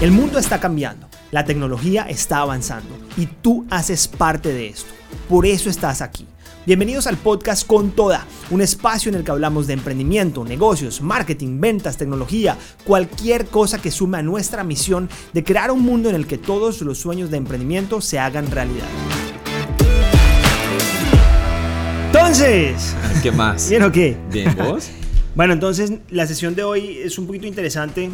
El mundo está cambiando, la tecnología está avanzando y tú haces parte de esto. Por eso estás aquí. Bienvenidos al podcast Con Toda, un espacio en el que hablamos de emprendimiento, negocios, marketing, ventas, tecnología, cualquier cosa que sume a nuestra misión de crear un mundo en el que todos los sueños de emprendimiento se hagan realidad. Entonces, ¿qué más? ¿Bien o qué? Bien, ¿vos? bueno, entonces la sesión de hoy es un poquito interesante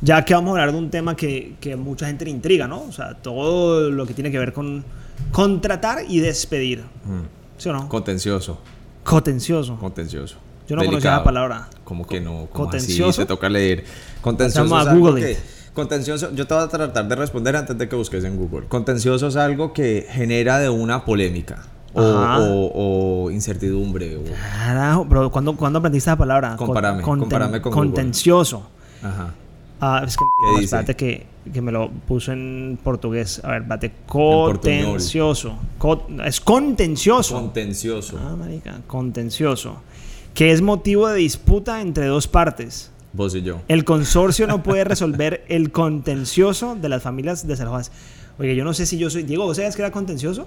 ya que vamos a hablar de un tema que, que mucha gente le intriga, ¿no? O sea, todo lo que tiene que ver con contratar y despedir. Mm. ¿Sí o no? Contencioso. Contencioso. Contencioso. Yo no conocía la palabra. ¿Cómo que no? contencioso. Así? Te toca leer. Contencioso. a Google. contencioso, yo te voy a tratar de responder antes de que busques en Google. Contencioso es algo que genera de una polémica. O, incertidumbre. O... Carajo, pero ¿cuándo, aprendiste la palabra? Compárame, con Contencioso. Ajá. Ah, es que, ¿Qué que, que, me lo puso en portugués. A ver, bate. Contencioso. es contencioso. Contencioso. Ah, marica. Contencioso. Que es motivo de disputa entre dos partes. Vos y yo. El consorcio no puede resolver el contencioso de las familias desalojadas. Oye, yo no sé si yo soy. Diego, ¿vos sabías que era contencioso?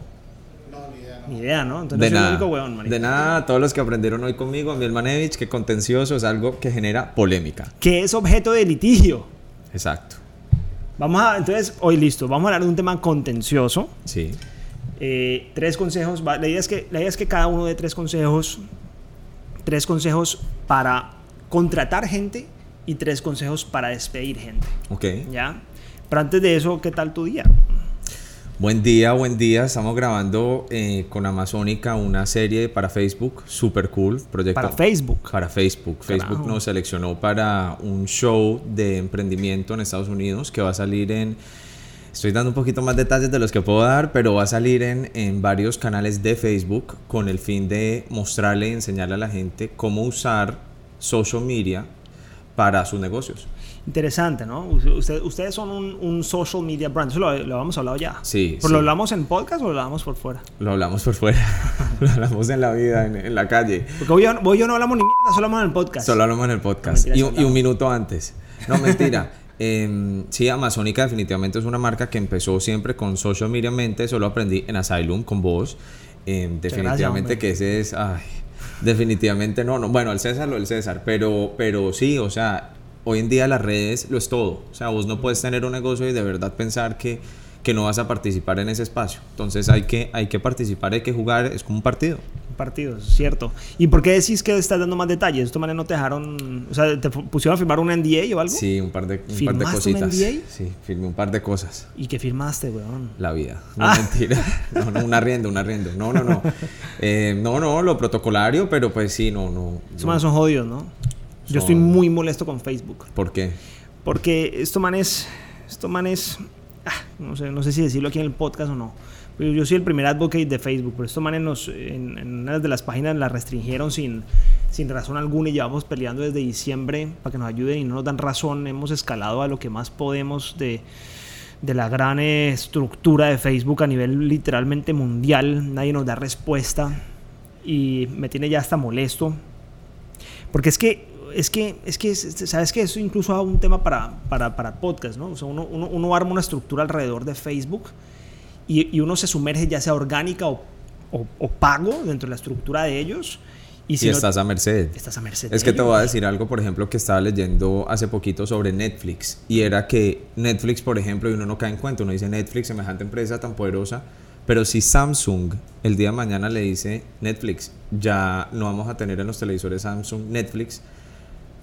Ni idea, ¿no? Entonces de nada. De nada, todos los que aprendieron hoy conmigo, mi Manevich, que contencioso es algo que genera polémica. Que es objeto de litigio. Exacto. Vamos a, entonces, hoy listo, vamos a hablar de un tema contencioso. Sí. Eh, tres consejos, la idea, es que, la idea es que cada uno dé tres consejos, tres consejos para contratar gente y tres consejos para despedir gente. Ok. ¿Ya? Pero antes de eso, ¿qué tal tu día? Buen día, buen día. Estamos grabando eh, con Amazónica una serie para Facebook, super cool. Proyecto para Facebook. Para Facebook. Facebook nos seleccionó para un show de emprendimiento en Estados Unidos que va a salir en... Estoy dando un poquito más detalles de los que puedo dar, pero va a salir en, en varios canales de Facebook con el fin de mostrarle y enseñarle a la gente cómo usar social media para sus negocios. Interesante, ¿no? ustedes son un, social media brand. Eso lo, lo habíamos hablado ya. Sí. ¿Pero lo hablamos en podcast o lo hablamos por fuera? Lo hablamos por fuera. lo hablamos en la vida, en, la calle. Porque hoy yo, yo no hablamos ni mierda, solo hablamos en el podcast. Solo hablamos en el podcast. y, un minuto antes. No, mentira. eh, sí, Amazónica definitivamente es una marca que empezó siempre con social media mente. Eso lo aprendí en Asylum con vos. Em, definitivamente que ese es... Ay, definitivamente no, no. Bueno, el César lo el César. Pero, pero sí, o sea hoy en día las redes lo es todo. O sea, vos no puedes tener un negocio y de verdad pensar que, que no vas a participar en ese espacio. Entonces hay que, hay que participar, hay que jugar, es como un partido. Un partido, cierto. ¿Y por qué decís que estás dando más detalles? ¿De esta manera no te dejaron, o sea, te pusieron a firmar un NDA o algo? Sí, un par de, un par de cositas. un NDA? Sí, firmé un par de cosas. ¿Y qué firmaste, weón? La vida. No, ah. mentira. No, no, un arriendo, un arriendo. No, no, no. Eh, no, no, lo protocolario, pero pues sí, no, no. Esos son jodidos, ¿no? Yo estoy muy molesto con Facebook. ¿Por qué? Porque esto manes, esto manes, ah, no sé, no sé si decirlo aquí en el podcast o no. Pero yo soy el primer advocate de Facebook, pero esto manes nos, en, una de las páginas la restringieron sin, sin razón alguna y llevamos peleando desde diciembre para que nos ayuden y no nos dan razón. Hemos escalado a lo que más podemos de, de la gran estructura de Facebook a nivel literalmente mundial. Nadie nos da respuesta y me tiene ya hasta molesto. Porque es que es que, es que, sabes que eso incluso es un tema para, para, para podcast, ¿no? O sea, uno, uno, arma una estructura alrededor de Facebook y, y uno se sumerge ya sea orgánica o, o, pago dentro de la estructura de ellos. Y, si estás a merced. Estás a merced. Es que te voy a decir algo, por ejemplo, que estaba leyendo hace poquito sobre Netflix. Y era que Netflix, por ejemplo, y uno no cae en cuenta, uno dice Netflix, semejante empresa tan poderosa. Pero si Samsung el día de mañana le dice Netflix, ya no vamos a tener en los televisores Samsung Netflix,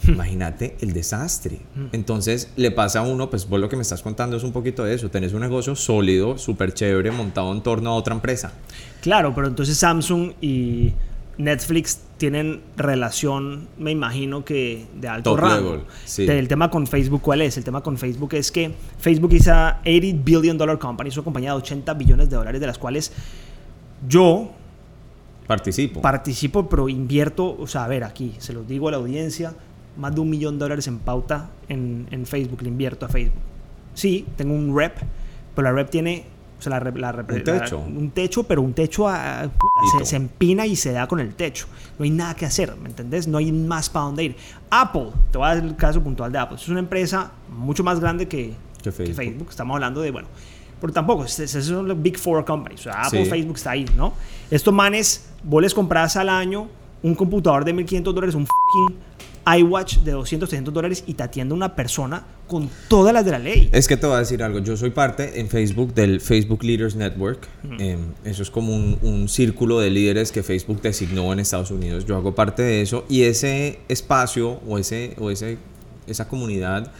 Imagínate el desastre. Entonces le pasa a uno, pues vos lo que me estás contando es un poquito de eso. Tenés un negocio sólido, súper chévere, montado en torno a otra empresa. Claro, pero entonces Samsung y Netflix tienen relación, me imagino que de alto rango. El tema con Facebook, ¿cuál es? El tema con Facebook es que Facebook es a 80 billion dollar company, es una compañía de 80 billones de dólares, de las cuales yo participo. Participo, pero invierto, o sea, a ver, aquí se los digo a la audiencia, más de un millón de dólares en pauta en, en, Facebook, le invierto a Facebook. Sí, tengo un rep, pero la rep tiene o sea, la, la, un techo. un techo, pero un techo se, empina y se da con el techo. No hay nada que hacer, ¿me entendés? No hay más para dónde ir. Apple, te voy a dar el caso puntual de Apple. Es una empresa mucho más grande que, que Facebook. Estamos hablando de, bueno, pero tampoco, esos son los Big Four companies. O sea, Apple, Facebook está ahí, ¿no? Estos manes, vos les compras al año un computador de 1500 dólares, un fucking iWatch de 200, 300 dólares y te atiende una persona con todas las de la ley. Es que te voy a decir algo. Yo soy parte en Facebook del Facebook Leaders Network. Em, eso es como un, un, círculo de líderes que Facebook designó en Estados Unidos. Yo hago parte de eso y ese espacio o, ese, o ese, esa comunidad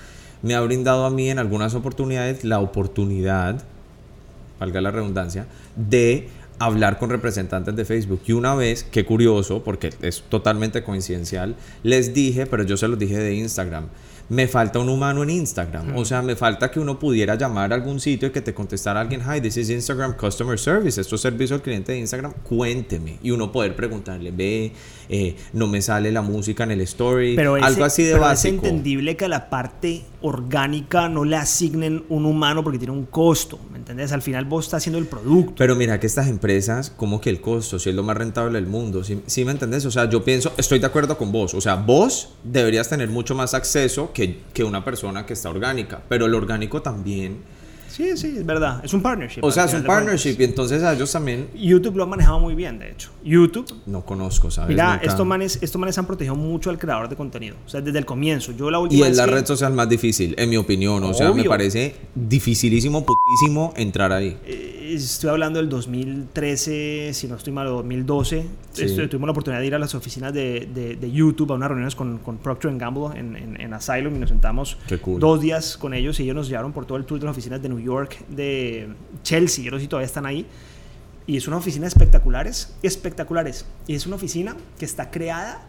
me ha brindado a mí en algunas oportunidades la oportunidad, valga la redundancia, de hablar con representantes de Facebook. Y una vez, qué curioso, porque es totalmente coincidencial, les dije, pero yo se los dije de Instagram, me falta un humano en Instagram. O sea, me falta que uno pudiera llamar a algún sitio y que te contestara alguien, hi, this is Instagram Customer Service, esto es servicio al cliente de Instagram, cuénteme. Y uno poder preguntarle, ve, eh, no me sale la música en el story, pero algo así de pero básico. Es entendible que la parte orgánica no le asignen un humano porque tiene un costo, ¿me entiendes? Al final vos estás haciendo el producto. Pero mira que estas empresas, como que el costo, si es lo más rentable del mundo, ¿sí, ¿sí me entendés? O sea, yo pienso, estoy de acuerdo con vos, o sea, vos deberías tener mucho más acceso que, que una persona que está orgánica, pero el orgánico también Sí, sí, es verdad. Es un partnership. O sea, es un partnership y entonces a ellos también... YouTube lo ha manejado muy bien, de hecho. YouTube... No conozco, ¿sabes? Mira, estos manes, estos manes han protegido mucho al creador de contenido. O sea, desde el comienzo. Yo la última Y es la red social más difícil, en mi opinión. O sea, me parece dificilísimo, putísimo entrar ahí. Eh, estoy hablando del 2013, si no estoy mal, 2012. tuvimos la oportunidad de ir a las oficinas de, de, YouTube, a unas reuniones con, con Procter Gamble en, en, en, Asylum y nos sentamos dos días con ellos y ellos nos llevaron por todo el tour de las oficinas de New York York, de Chelsea, yo no sé si todavía están ahí. Y es una oficina espectaculares, espectaculares. Y es una oficina que está creada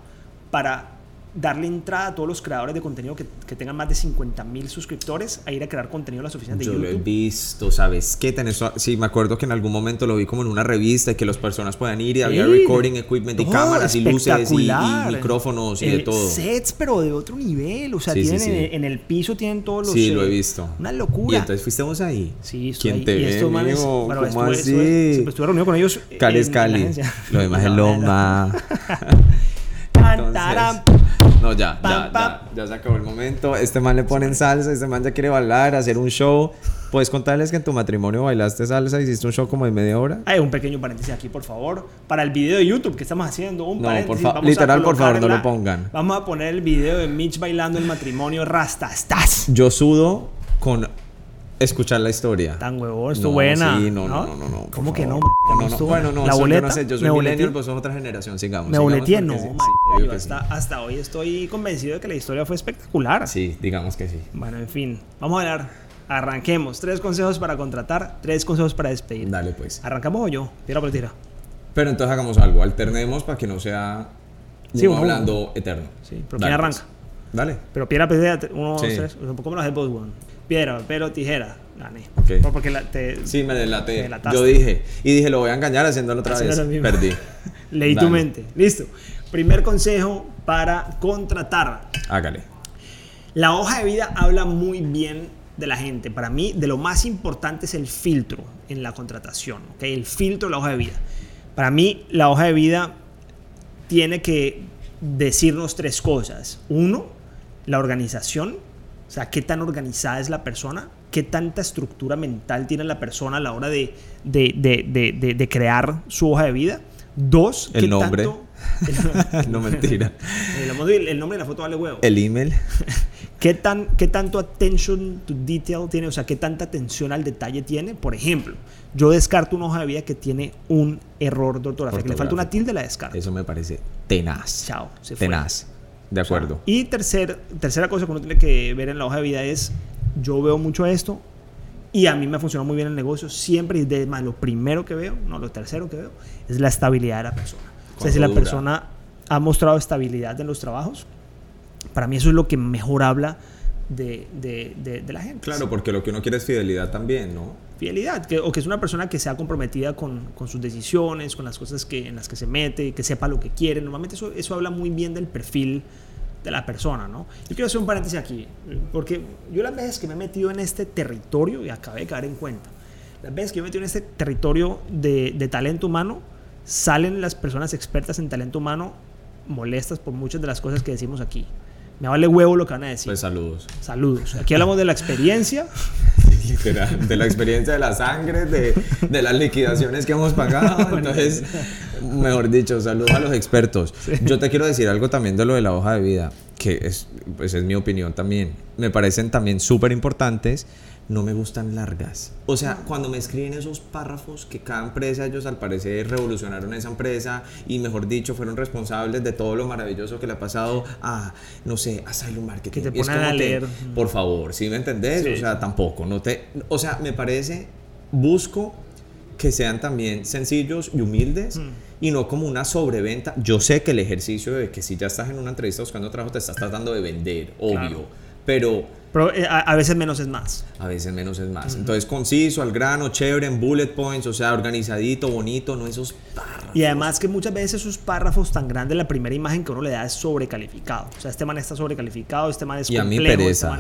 para darle entrada a todos los creadores de contenido que, que tengan más de 50 mil suscriptores a ir a crear contenido en las oficinas de Yo YouTube. Yo lo he visto, ¿sabes qué? Tenés, sí, me acuerdo que en algún momento lo vi como en una revista y que las personas puedan ir y había recording equipment y cámaras y luces y, micrófonos y de todo. Sets, pero de otro nivel. O sea, tienen En, el piso tienen todos los. Sí, lo he visto. Una locura. Y entonces fuiste vos ahí. Sí, estoy ¿Quién te y ve, manes, bueno, ¿Cómo así? Estuve, estuve, reunido con ellos. Cali es Cali. Lo demás es Loma. No, ya, ya, ya, ya se acabó el momento. Este man le ponen salsa, este man ya quiere bailar, hacer un show. ¿Puedes contarles que en tu matrimonio bailaste salsa, hiciste un show como de media hora? Hay un pequeño paréntesis aquí, por favor. Para el video de YouTube que estamos haciendo, un no, Por literal, por favor, no lo pongan. Vamos a poner el video de Mitch bailando el matrimonio Rastastas. Yo sudo con escuchar la historia. Tan huevón, estuvo buena. Sí, no, no, no, no. ¿Cómo que no? no, no, bueno, no, la boleta. Yo no sé, yo soy millennial, pues sos otra generación, sigamos. Me boleteé, no, hasta, hasta hoy estoy convencido de que la historia fue espectacular. Sí, digamos que sí. Bueno, en fin, vamos a ver. Arranquemos. Tres consejos para contratar, tres consejos para despedir. Dale, pues. ¿Arrancamos o yo? Tira por tira. Pero entonces hagamos algo. Alternemos para que no sea sí, uno hablando eterno. Sí, pero ¿quién arranca? Pues. Dale. Pero piedra, piedra, uno, dos, tres. Un poco menos de One. Piedra, pero tijera. Gané. Okay. Porque la, te, sí, me delaté. Yo dije. Y dije, lo voy a engañar haciéndolo otra vez. Perdí. Leí tu mente. Listo. Primer consejo para contratar. Hágale. La hoja de vida habla muy bien de la gente. Para mí, de lo más importante es el filtro en la contratación. ¿okay? El filtro de la hoja de vida. Para mí, la hoja de vida tiene que decirnos tres cosas. Uno, la organización. O sea, qué tan organizada es la persona, qué tanta estructura mental tiene la persona a la hora de, de, de, de crear su hoja de vida. Dos, el nombre. no mentira. El, nombre de la foto vale huevo. El email. ¿Qué, tan, ¿Qué tanto attention to detail tiene? O sea, ¿qué tanta atención al detalle tiene? Por ejemplo, yo descarto una hoja de vida que tiene un error de ortografía, que le falta una tilde, la descarto. Eso me parece tenaz. Chao, se fue. De acuerdo. y tercer, tercera cosa que uno tiene que ver en la hoja de vida es, yo veo mucho esto y a mí me ha funcionado muy bien el negocio siempre y de más lo primero que veo, no lo tercero que veo, es la estabilidad de la persona. O sea, si la persona ha mostrado estabilidad en los trabajos, para mí eso es lo que mejor habla de, de, de, la gente. Claro, porque lo que uno quiere es fidelidad también, ¿no? Fidelidad, que, o que es una persona que sea comprometida con, con, sus decisiones, con las cosas que, en las que se mete, que sepa lo que quiere. Normalmente eso, eso habla muy bien del perfil de la persona, ¿no? Yo quiero hacer un paréntesis aquí, porque yo las veces que me he metido en este territorio, y acabé de caer en cuenta, las veces que me he metido en este territorio de, de talento humano, salen las personas expertas en talento humano molestas por muchas de las cosas que decimos aquí. Me vale huevo lo que van a decir. Pues saludos. Saludos. Aquí hablamos de la experiencia. Literal, de la experiencia de la sangre, de, de las liquidaciones que hemos pagado. Entonces, mejor dicho, saludos a los expertos. Yo te quiero decir algo también de lo de la hoja de vida, que es, pues es mi opinión también. Me parecen también súper importantes no me gustan largas. O sea, cuando me escriben esos párrafos que cada empresa, ellos al parecer revolucionaron esa empresa y mejor dicho, fueron responsables de todo lo maravilloso que le ha pasado a, no sé, a Asylum Marketing. Que te ponen a leer. por favor, ¿sí me entendés? O sea, tampoco, no te... O sea, me parece, busco que sean también sencillos y humildes. Mm. y no como una sobreventa. Yo sé que el ejercicio de que si ya estás en una entrevista buscando trabajo, te estás tratando de vender, obvio. Pero pero eh, a, veces menos es más. A veces menos es más. Entonces, conciso, al grano, chévere, en bullet points, o sea, organizadito, bonito, no esos párrafos. Y además que muchas veces esos párrafos tan grandes, la primera imagen que uno le da es sobrecalificado. O sea, este man está sobrecalificado, este man es y a mí este pereza.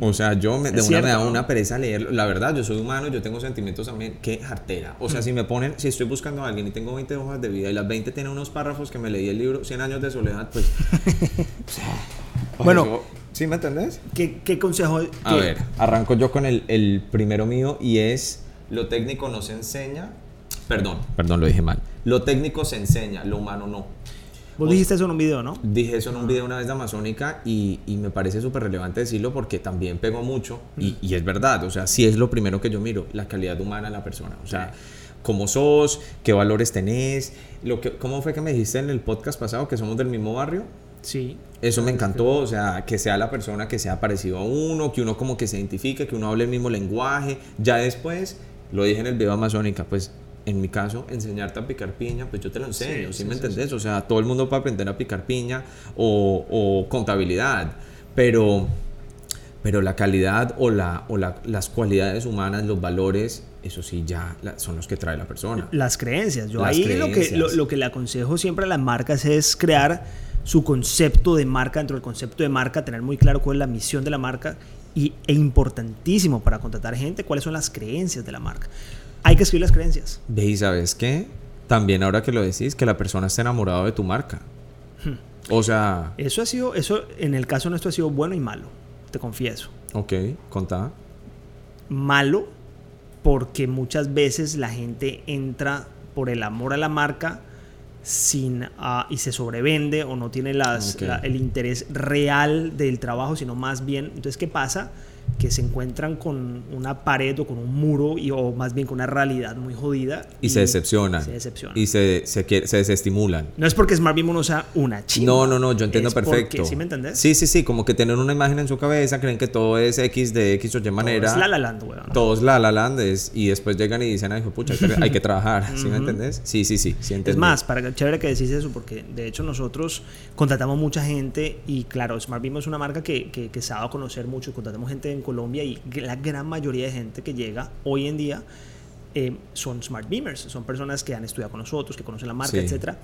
o sea, yo me, de una me da una pereza leerlo. La verdad, yo soy humano, yo tengo sentimientos también. Qué jartera. O sea, si me ponen, si estoy buscando a alguien y tengo 20 hojas de vida y las 20 tienen unos párrafos que me leí el libro 100 años de soledad, pues. bueno. ¿Sí me entendés? ¿Qué, consejo? A ver, arranco yo con el, el primero mío y es, lo técnico no se enseña, perdón, perdón, lo dije mal, lo técnico se enseña, lo humano no. Vos dijiste eso en un video, ¿no? Dije eso en un video una vez de Amazónica y, y me parece súper relevante decirlo porque también pegó mucho y, mm. y, es verdad, o sea, sí es lo primero que yo miro, la calidad humana de la persona, o sea, cómo sos, qué valores tenés, lo que, ¿cómo fue que me dijiste en el podcast pasado que somos del mismo barrio? Sí. Eso me encantó, o sea, que sea la persona que sea parecido a uno, que uno como que se identifique, que uno hable el mismo lenguaje. Ya después, lo dije en el video Amazónica, pues en mi caso, enseñarte a picar piña, pues yo te lo enseño, ¿sí, me entendés? O sea, todo el mundo puede aprender a picar piña o, contabilidad, pero, pero la calidad o, la, o las cualidades humanas, los valores, eso sí ya son los que trae la persona. Las creencias. Yo ahí Lo, que, lo que le aconsejo siempre a las marcas es crear su concepto de marca, dentro del concepto de marca, tener muy claro cuál es la misión de la marca y, e importantísimo para contratar gente, cuáles son las creencias de la marca. Hay que escribir las creencias. Ve y sabes qué? También ahora que lo decís, que la persona esté enamorada de tu marca. Hmm. O sea... Eso ha sido, eso en el caso nuestro ha sido bueno y malo, te confieso. Ok, contá. Malo porque muchas veces la gente entra por el amor a la marca sin ah, y se sobrevende o no tiene las, el interés real del trabajo, sino más bien, entonces, ¿qué pasa? Que se encuentran con una pared o con un muro y, o más bien con una realidad muy jodida. Y, se decepcionan. Se decepcionan. Y se, se, se, desestimulan. No es porque Smart Beam no sea una chica. No, no, no, yo entiendo perfecto. ¿Sí me entendés? Sí, sí, sí, como que tienen una imagen en su cabeza, creen que todo es X de X o Y manera. Todo es La La Land, weón. Todo es La La Land y después llegan y dicen, ay, pucha, hay que trabajar. ¿Sí me entendés? Sí, sí, sí, sí Es más, para chévere que decís eso, porque de hecho nosotros contratamos mucha gente y claro, Smart Beam es una marca que, que, que se ha dado a conocer mucho. Contratamos gente en Colombia y la gran mayoría de gente que llega hoy en día eh, son smart beamers, son personas que han estudiado con nosotros, que conocen la marca, etcétera.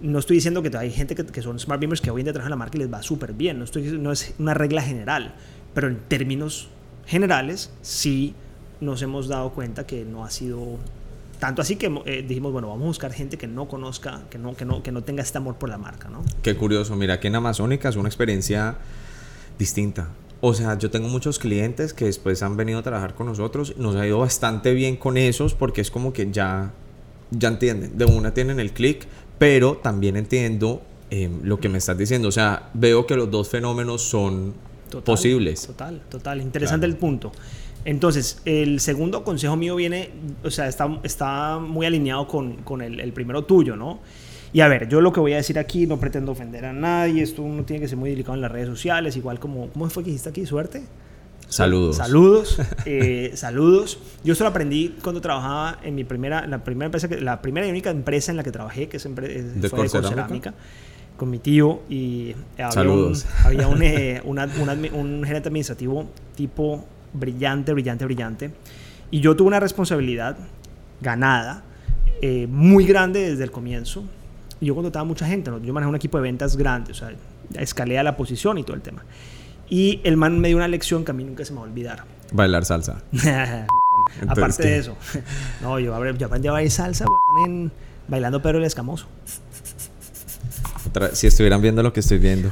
No estoy diciendo que hay gente que, son smart beamers que hoy en día trabajan la marca y les va súper bien, no, estoy, no es una regla general, pero en términos generales sí nos hemos dado cuenta que no ha sido tanto así que eh, dijimos, bueno, vamos a buscar gente que no conozca, que no, que, no, que no tenga este amor por la marca, ¿no? Qué curioso, mira, que en Amazónica es una experiencia distinta. O sea, yo tengo muchos clientes que después han venido a trabajar con nosotros. Nos ha ido bastante bien con esos porque es como que ya, ya entienden. De una tienen el clic, pero también entiendo em, lo que me estás diciendo. O sea, veo que los dos fenómenos son posibles. Total, total. Interesante el punto. Entonces, el segundo consejo mío viene, o sea, está, está muy alineado con, con el, el primero tuyo, ¿no? Y a ver, yo lo que voy a decir aquí no pretendo ofender a nadie, esto uno tiene que ser muy delicado en las redes sociales, igual como, ¿cómo fue que dijiste aquí? Suerte. Saludos. Saludos. Eh, saludos. Yo esto lo aprendí cuando trabajaba en mi primera, la primera empresa, la primera y única empresa en la que trabajé, que es, ¿De fue de Cerámica, con mi tío y había, un, había un, eh, un gerente administrativo tipo brillante, brillante, brillante. Y yo tuve una responsabilidad ganada, eh, muy grande desde el comienzo, yo contrataba mucha gente, yo manejaba un equipo de ventas grande, o sea, escalé a la posición y todo el tema. Y el man me dio una lección que a mí nunca se me va a olvidar. Bailar salsa. Aparte de eso. No, yo, yo aprendí a bailar salsa, en, bailando Pedro el Escamoso. Si estuvieran viendo lo que estoy viendo.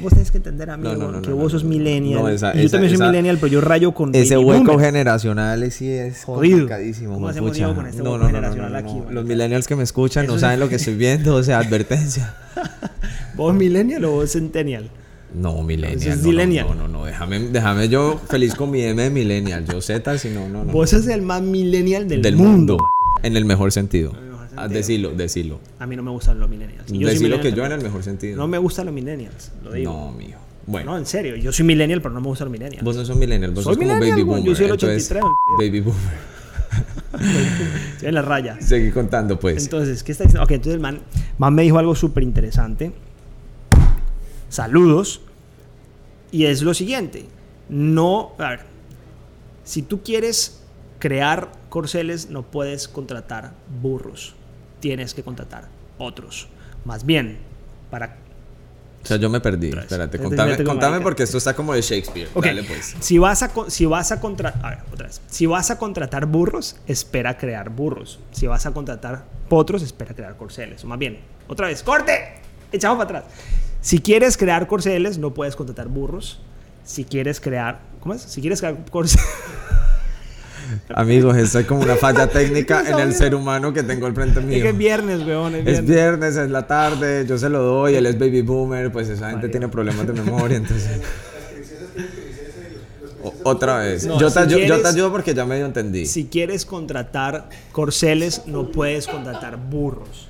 Vos tenés que entender, amigo, no, no, que vos sos millennial. yo también soy millennial, pero yo rayo con. Ese hueco generacional sí es complicadísimo. ¿Cómo hacemos con este hueco generacional aquí? Los millennials que me escuchan no saben lo que estoy viendo, o sea, advertencia. ¿Vos millennial o vos centennial? No, millennial. No, no, no, déjame, déjame yo feliz con mi M de millennial. Yo Z, si no, no, no. Vos sos el más millennial del, del mundo. En el mejor sentido. Ah, decilo, decilo. A mí no me gustan los millennials. Yo decilo que yo en el mejor sentido. No me gustan los millennials, lo digo. No, mío. Bueno. No, en serio. Yo soy millennial, pero no me gustan los millennials. Vos no sos millennial, vos sos como baby boomer. Yo soy el 83. baby boomer. Estoy en la raya. Seguí contando, pues. Entonces, ¿qué está diciendo? Ok, entonces el man, man me dijo algo súper interesante. Saludos. Y es lo siguiente. No, a ver, si tú quieres crear corceles, no puedes contratar burros tienes que contratar otros. Más bien, para... O sea, yo me perdí. Espérate, contame, contame porque esto está como de Shakespeare. Dale, pues. Si vas a, si vas a contratar... A ver, otra vez. Si vas a contratar burros, espera crear burros. Si vas a contratar potros, espera crear corceles. O más bien, otra vez, ¡corte! Echamos para atrás. Si quieres crear corceles, no puedes contratar burros. Si quieres crear... ¿Cómo es? Si quieres crear corceles... Amigos, esto es como una falla técnica en el ser humano que tengo al frente mío. Es que es viernes, weón. Es viernes. es la tarde, yo se lo doy, él es baby boomer, pues esa gente tiene problemas de memoria, entonces... Otra vez. yo, te, yo, te, ayudo porque ya medio entendí. Si quieres contratar corceles, no puedes contratar burros.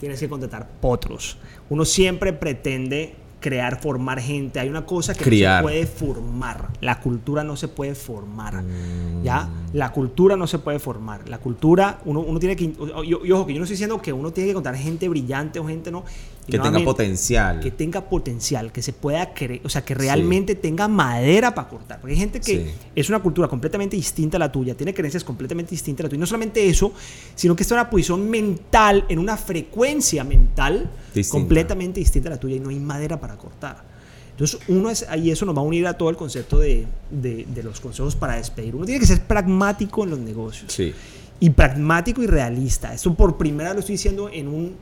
Tienes que contratar potros. Uno siempre pretende crear, formar gente. Hay una cosa que no se puede formar. La cultura no se puede formar. Mm. ¿Ya? La cultura no se puede formar. La cultura, uno, uno tiene que. Y, ojo, que yo no estoy diciendo que uno tiene que contar gente brillante o gente no. Que tenga potencial. Que tenga potencial, que se pueda creer, o sea, que realmente tenga madera para cortar. Porque hay gente que es una cultura completamente distinta a la tuya, tiene creencias completamente distintas a la tuya. Y no solamente eso, sino que está en una posición mental, en una frecuencia mental completamente distinta a la tuya y no hay madera para cortar. Entonces, uno es, ahí eso nos va a unir a todo el concepto de, de, los consejos para despedir. Uno tiene que ser pragmático en los negocios. Sí. Y pragmático y realista. Esto por primera vez lo estoy diciendo en un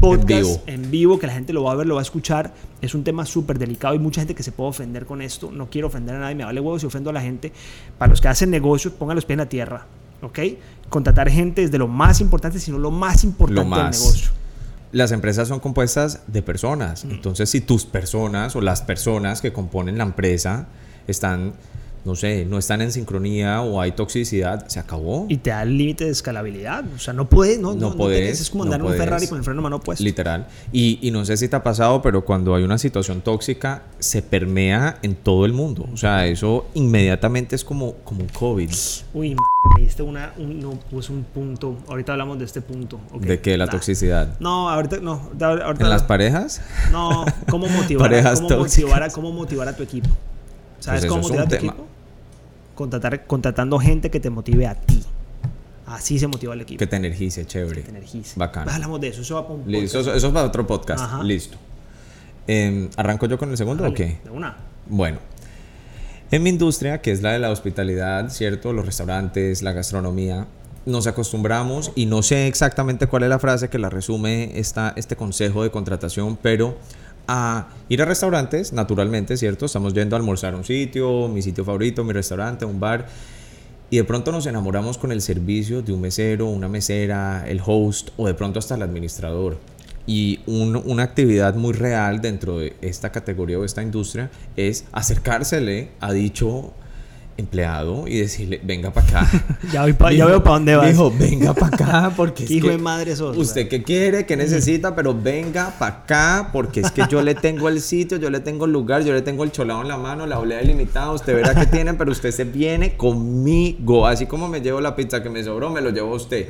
podcast en vivo. que la gente lo va a ver, lo va a escuchar. Es un tema súper delicado y mucha gente que se puede ofender con esto. No quiero ofender a nadie, me vale huevo si ofendo a la gente. Para los que hacen negocios, pongan los pies en la tierra. ¿Ok? Contratar gente es de lo más importante, sino lo más importante del negocio las empresas son compuestas de personas. Mm. Entonces, si tus personas o las personas que componen la empresa están no sé, no están en sincronía o hay toxicidad, se acabó. Y te da el límite de escalabilidad. O sea, no puedes, no, no, puedes. es como andar en un Ferrari con el freno mano puesto. Literal. Y, y, no sé si te ha pasado, pero cuando hay una situación tóxica, se permea en todo el mundo. O sea, eso inmediatamente es como, como un COVID. Uy, me diste una, un, no, pues un punto. Ahorita hablamos de este punto. ¿De qué? ¿La toxicidad? No, ahorita no. ¿En las parejas? No, ¿cómo motivar, cómo motivar, a, cómo motivar a tu equipo? ¿Sabes pues cómo motivar a tu equipo? Contratar, contratando gente que te motive a ti. Así se motiva el equipo. Que te energice, chévere. Que te energice. Bacán. Hablamos de eso. Eso, va para eso, eso, es para otro podcast. Listo. Em, ¿Arranco yo con el segundo o qué? De una. Bueno. En mi industria, que es la de la hospitalidad, ¿cierto? Los restaurantes, la gastronomía, nos acostumbramos y no sé exactamente cuál es la frase que la resume esta, este consejo de contratación, pero a ir a restaurantes, naturalmente, ¿cierto? Estamos yendo a almorzar a un sitio, mi sitio favorito, mi restaurante, un bar, y de pronto nos enamoramos con el servicio de un mesero, una mesera, el host o de pronto hasta el administrador. Y una actividad muy real dentro de esta categoría o esta industria es acercársele a dicho empleado y decirle, venga para acá. ya, veo para dónde vas. Dijo, venga para acá porque es Hijo de madre sos. Usted qué quiere, qué necesita, pero venga para acá porque es que yo le tengo el sitio, yo le tengo el lugar, yo le tengo el cholado en la mano, la olea limitada, usted verá que tiene, pero usted se viene conmigo. Así como me llevo la pizza que me sobró, me lo llevo usted.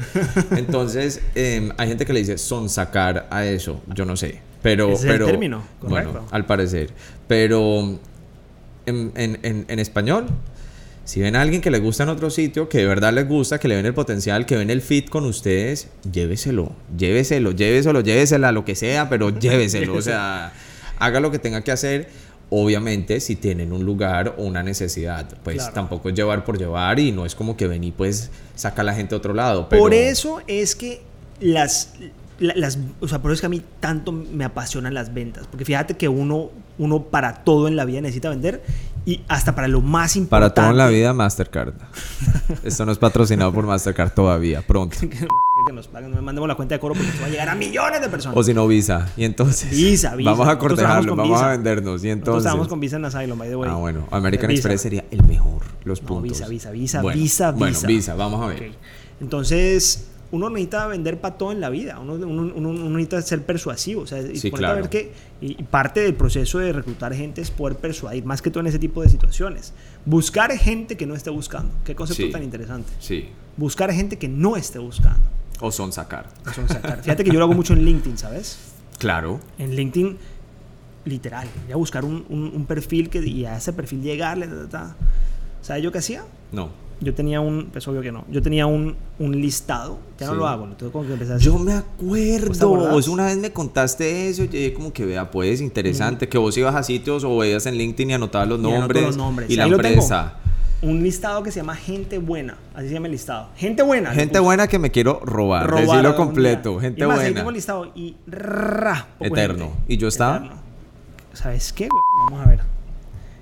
Entonces, em, hay gente que le dice son sacar a eso, yo no sé. Pero, ¿Ese pero es el término, bueno, al parecer. Pero en, en, en español, si ven a alguien que le gusta en otro sitio, que de verdad les gusta, que le ven el potencial, que ven el fit con ustedes, lléveselo, lléveselo, lléveselo, llévesela, lo que sea, pero lléveselo. o sea, haga lo que tenga que hacer. Obviamente, si tienen un lugar o una necesidad, pues tampoco es llevar por llevar y no es como que ven y pues saca a la gente a otro lado. Por eso es que las las, o sea, por eso es que a mí tanto me apasionan las ventas. Porque fíjate que uno, uno para todo en la vida necesita vender y hasta para lo más importante. Para todo en la vida, Mastercard. Esto no es patrocinado por Mastercard todavía, pronto. que nos paguen, mandemos la cuenta de coro porque esto va a llegar a millones de personas. O si no, Visa. Y entonces. Visa, Visa. Vamos a cortejarlo, vamos a vendernos. Y entonces. Nosotros con Visa en Asylum, by the way. Ah, bueno. American Express sería el mejor. Los puntos. Visa, Visa, Visa, Visa, Visa. Bueno, Visa, vamos a ver. Entonces uno necesita vender para todo en la vida, uno, uno, necesita ser persuasivo, o sea, y sí, claro. ver que y parte del proceso de reclutar gente es poder persuadir, más que todo en ese tipo de situaciones. Buscar gente que no esté buscando, qué concepto tan interesante. Sí. Buscar gente que no esté buscando. O son sacar. O son sacar. Fíjate que yo lo hago mucho en LinkedIn, ¿sabes? Claro. En LinkedIn, literal, ya buscar un, un, perfil que, y a ese perfil llegarle, ¿sabes yo qué hacía? No yo tenía un, es obvio que no, yo tenía un, un listado, ya no lo hago, lo tengo como que empezar a Yo me acuerdo, vos una vez me contaste eso, y como que vea, pues, interesante, que vos ibas a sitios o veías en LinkedIn y anotabas los nombres, los nombres. y la empresa. Un listado que se llama Gente Buena, así se llama el listado. Gente Buena. Gente buena que me quiero robar, robar decirlo completo, gente y más, Ahí tengo el listado y ra, Eterno. ¿Y yo estaba? ¿Sabes qué? Vamos a ver.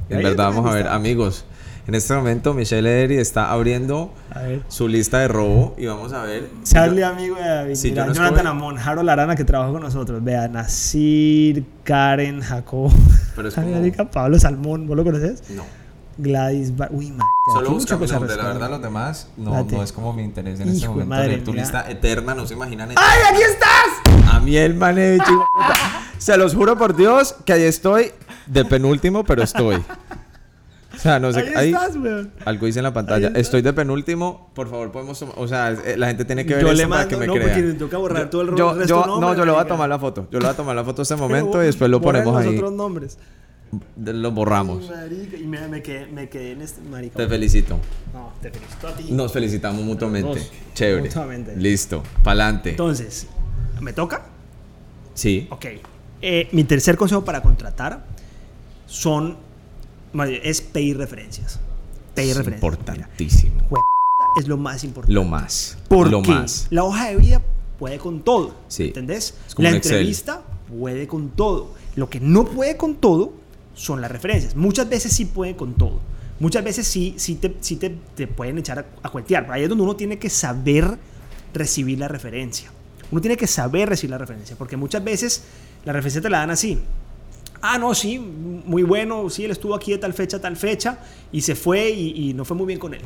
En verdad, vamos a ver, amigos. En este momento Michelle Edery está abriendo su lista de robo y vamos a ver. Charlie, amigo de David. Si Mira, Jonathan Amon, Harold Arana que trabaja con nosotros. Vea, Nasir, Karen, Jacob. Pero es como... Pablo Salmón, ¿vos lo conoces? No. Gladys Bar Uy, madre. Solo busca mi nombre, la verdad los demás no, no es como mi interés en este momento. Madre, tu lista eterna, no se imaginan. ¡Ay, aquí estás! A mí el manevich. se los juro por Dios que ahí estoy de penúltimo, pero estoy. Sea, no sé. Ahí, estás, weón. Algo hice en la pantalla. Estoy de penúltimo. Por favor, podemos tomar. O sea, eh, la gente tiene que ver yo le mando, para que me no, crea. Porque toca borrar todo el yo, resto yo, No, yo le voy a tomar la foto. Yo le voy a tomar la foto en este momento y después lo ponemos ahí. los otros nombres. Lo borramos. Marica, y me, me, quedé, me quedé en este. Marica. Te felicito. No, te felicito a ti. Nos felicitamos mutuamente. Dos. Chévere. Mutuamente. Listo. Pa'lante. Entonces, ¿me toca? Sí. Ok. Eh, mi tercer consejo para contratar son es pedir referencias. Pedir es referencias. Importantísimo. es lo más importante. Lo más. Porque lo más. la hoja de vida puede con todo. Sí. ¿Entendés? La entrevista puede con todo. Lo que no puede con todo son las referencias. Muchas veces sí puede con todo. Muchas veces sí, sí, te, sí te, te pueden echar a, a cuentear. Ahí es donde uno tiene que saber recibir la referencia. Uno tiene que saber recibir la referencia. Porque muchas veces la referencia te la dan así ah, no, sí, muy bueno, sí, él estuvo aquí de tal fecha, tal fecha, y se fue y, no fue muy bien con él.